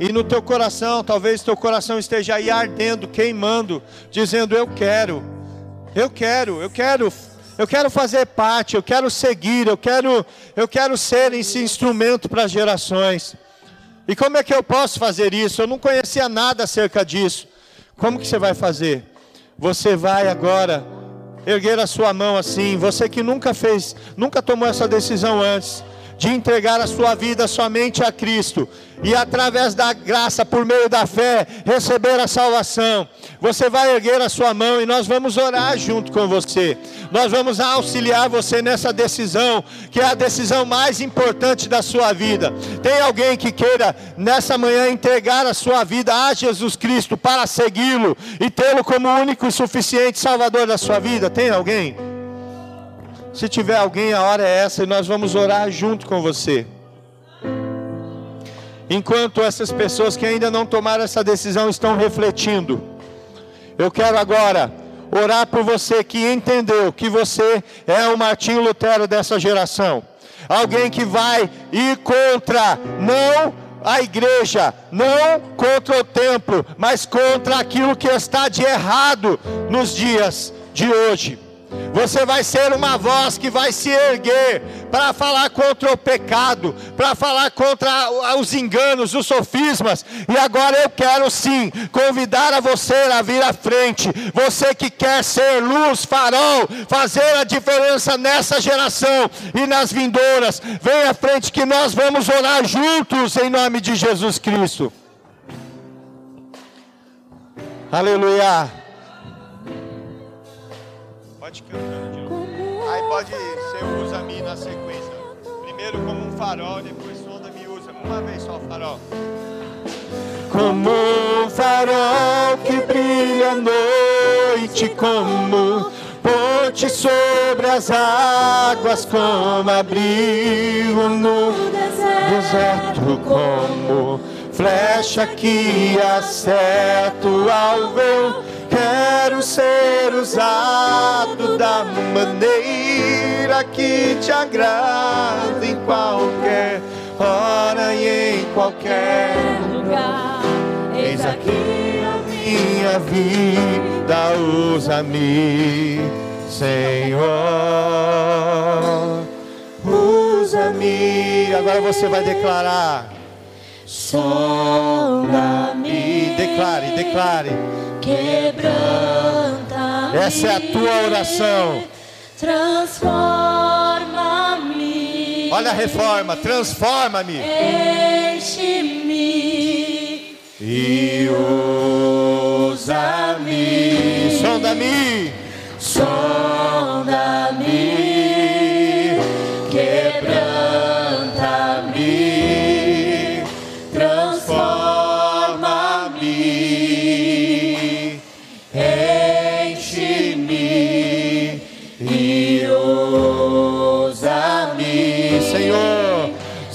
e no teu coração, talvez teu coração esteja aí ardendo, queimando, dizendo eu quero. Eu quero, eu quero, eu quero fazer parte, eu quero seguir, eu quero, eu quero ser esse instrumento para as gerações. E como é que eu posso fazer isso? Eu não conhecia nada acerca disso. Como que você vai fazer? Você vai agora erguer a sua mão assim, você que nunca fez, nunca tomou essa decisão antes de entregar a sua vida somente a Cristo e através da graça, por meio da fé, receber a salvação. Você vai erguer a sua mão e nós vamos orar junto com você. Nós vamos auxiliar você nessa decisão, que é a decisão mais importante da sua vida. Tem alguém que queira nessa manhã entregar a sua vida a Jesus Cristo para segui-lo e tê-lo como único e suficiente Salvador da sua vida? Tem alguém? Se tiver alguém, a hora é essa e nós vamos orar junto com você. Enquanto essas pessoas que ainda não tomaram essa decisão estão refletindo, eu quero agora orar por você que entendeu que você é o Martinho Lutero dessa geração. Alguém que vai ir contra, não a igreja, não contra o templo, mas contra aquilo que está de errado nos dias de hoje. Você vai ser uma voz que vai se erguer para falar contra o pecado, para falar contra os enganos, os sofismas. E agora eu quero sim convidar a você a vir à frente. Você que quer ser luz, farol, fazer a diferença nessa geração e nas vindouras. Vem à frente que nós vamos orar juntos em nome de Jesus Cristo. Aleluia. Pode cantando novo. Aí pode ser usa-me na sequência. Primeiro como um farol, depois sonda-me usa. Uma vez só farol. Como um farol que brilha à noite, como ponte sobre as águas, como abrigo no deserto, como flecha que acerta o alvo Quero ser usado da maneira que te agrada em qualquer hora e em qualquer lugar. Eis aqui a minha vida, usa-me, Senhor. Usa-me. Agora você vai declarar. Sonda-me, Declare, declare. quebranta-me. Essa é a tua oração. Transforma-me. Olha a reforma, transforma-me. Enche-me. E usa-me. Sonda-me. Sonda-me.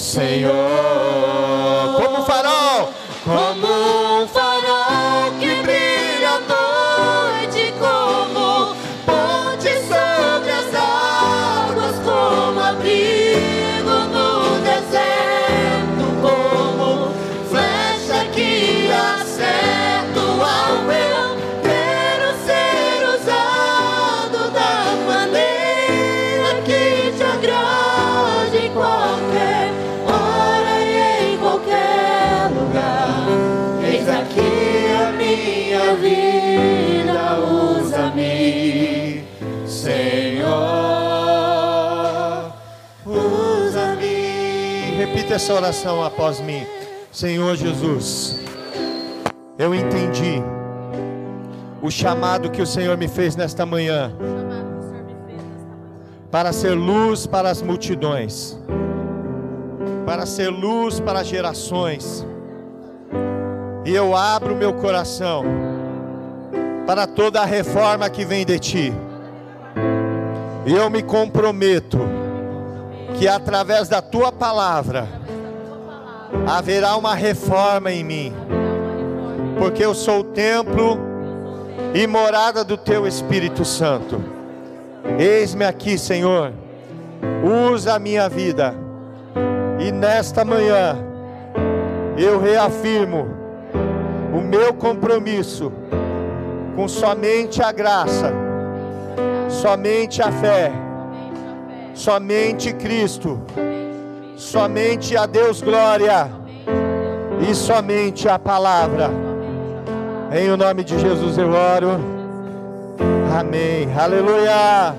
Senhor. Essa oração após mim. Senhor Jesus, eu entendi o chamado que o Senhor me fez nesta manhã para ser luz para as multidões, para ser luz para gerações. E eu abro meu coração para toda a reforma que vem de ti. E eu me comprometo que através da tua palavra haverá uma reforma em mim, porque eu sou o templo e morada do teu Espírito Santo. Eis-me aqui, Senhor, usa a minha vida, e nesta manhã eu reafirmo o meu compromisso com somente a graça, somente a fé, somente Cristo, somente a Deus glória e somente a palavra. Em o nome de Jesus eu oro. Amém. Aleluia.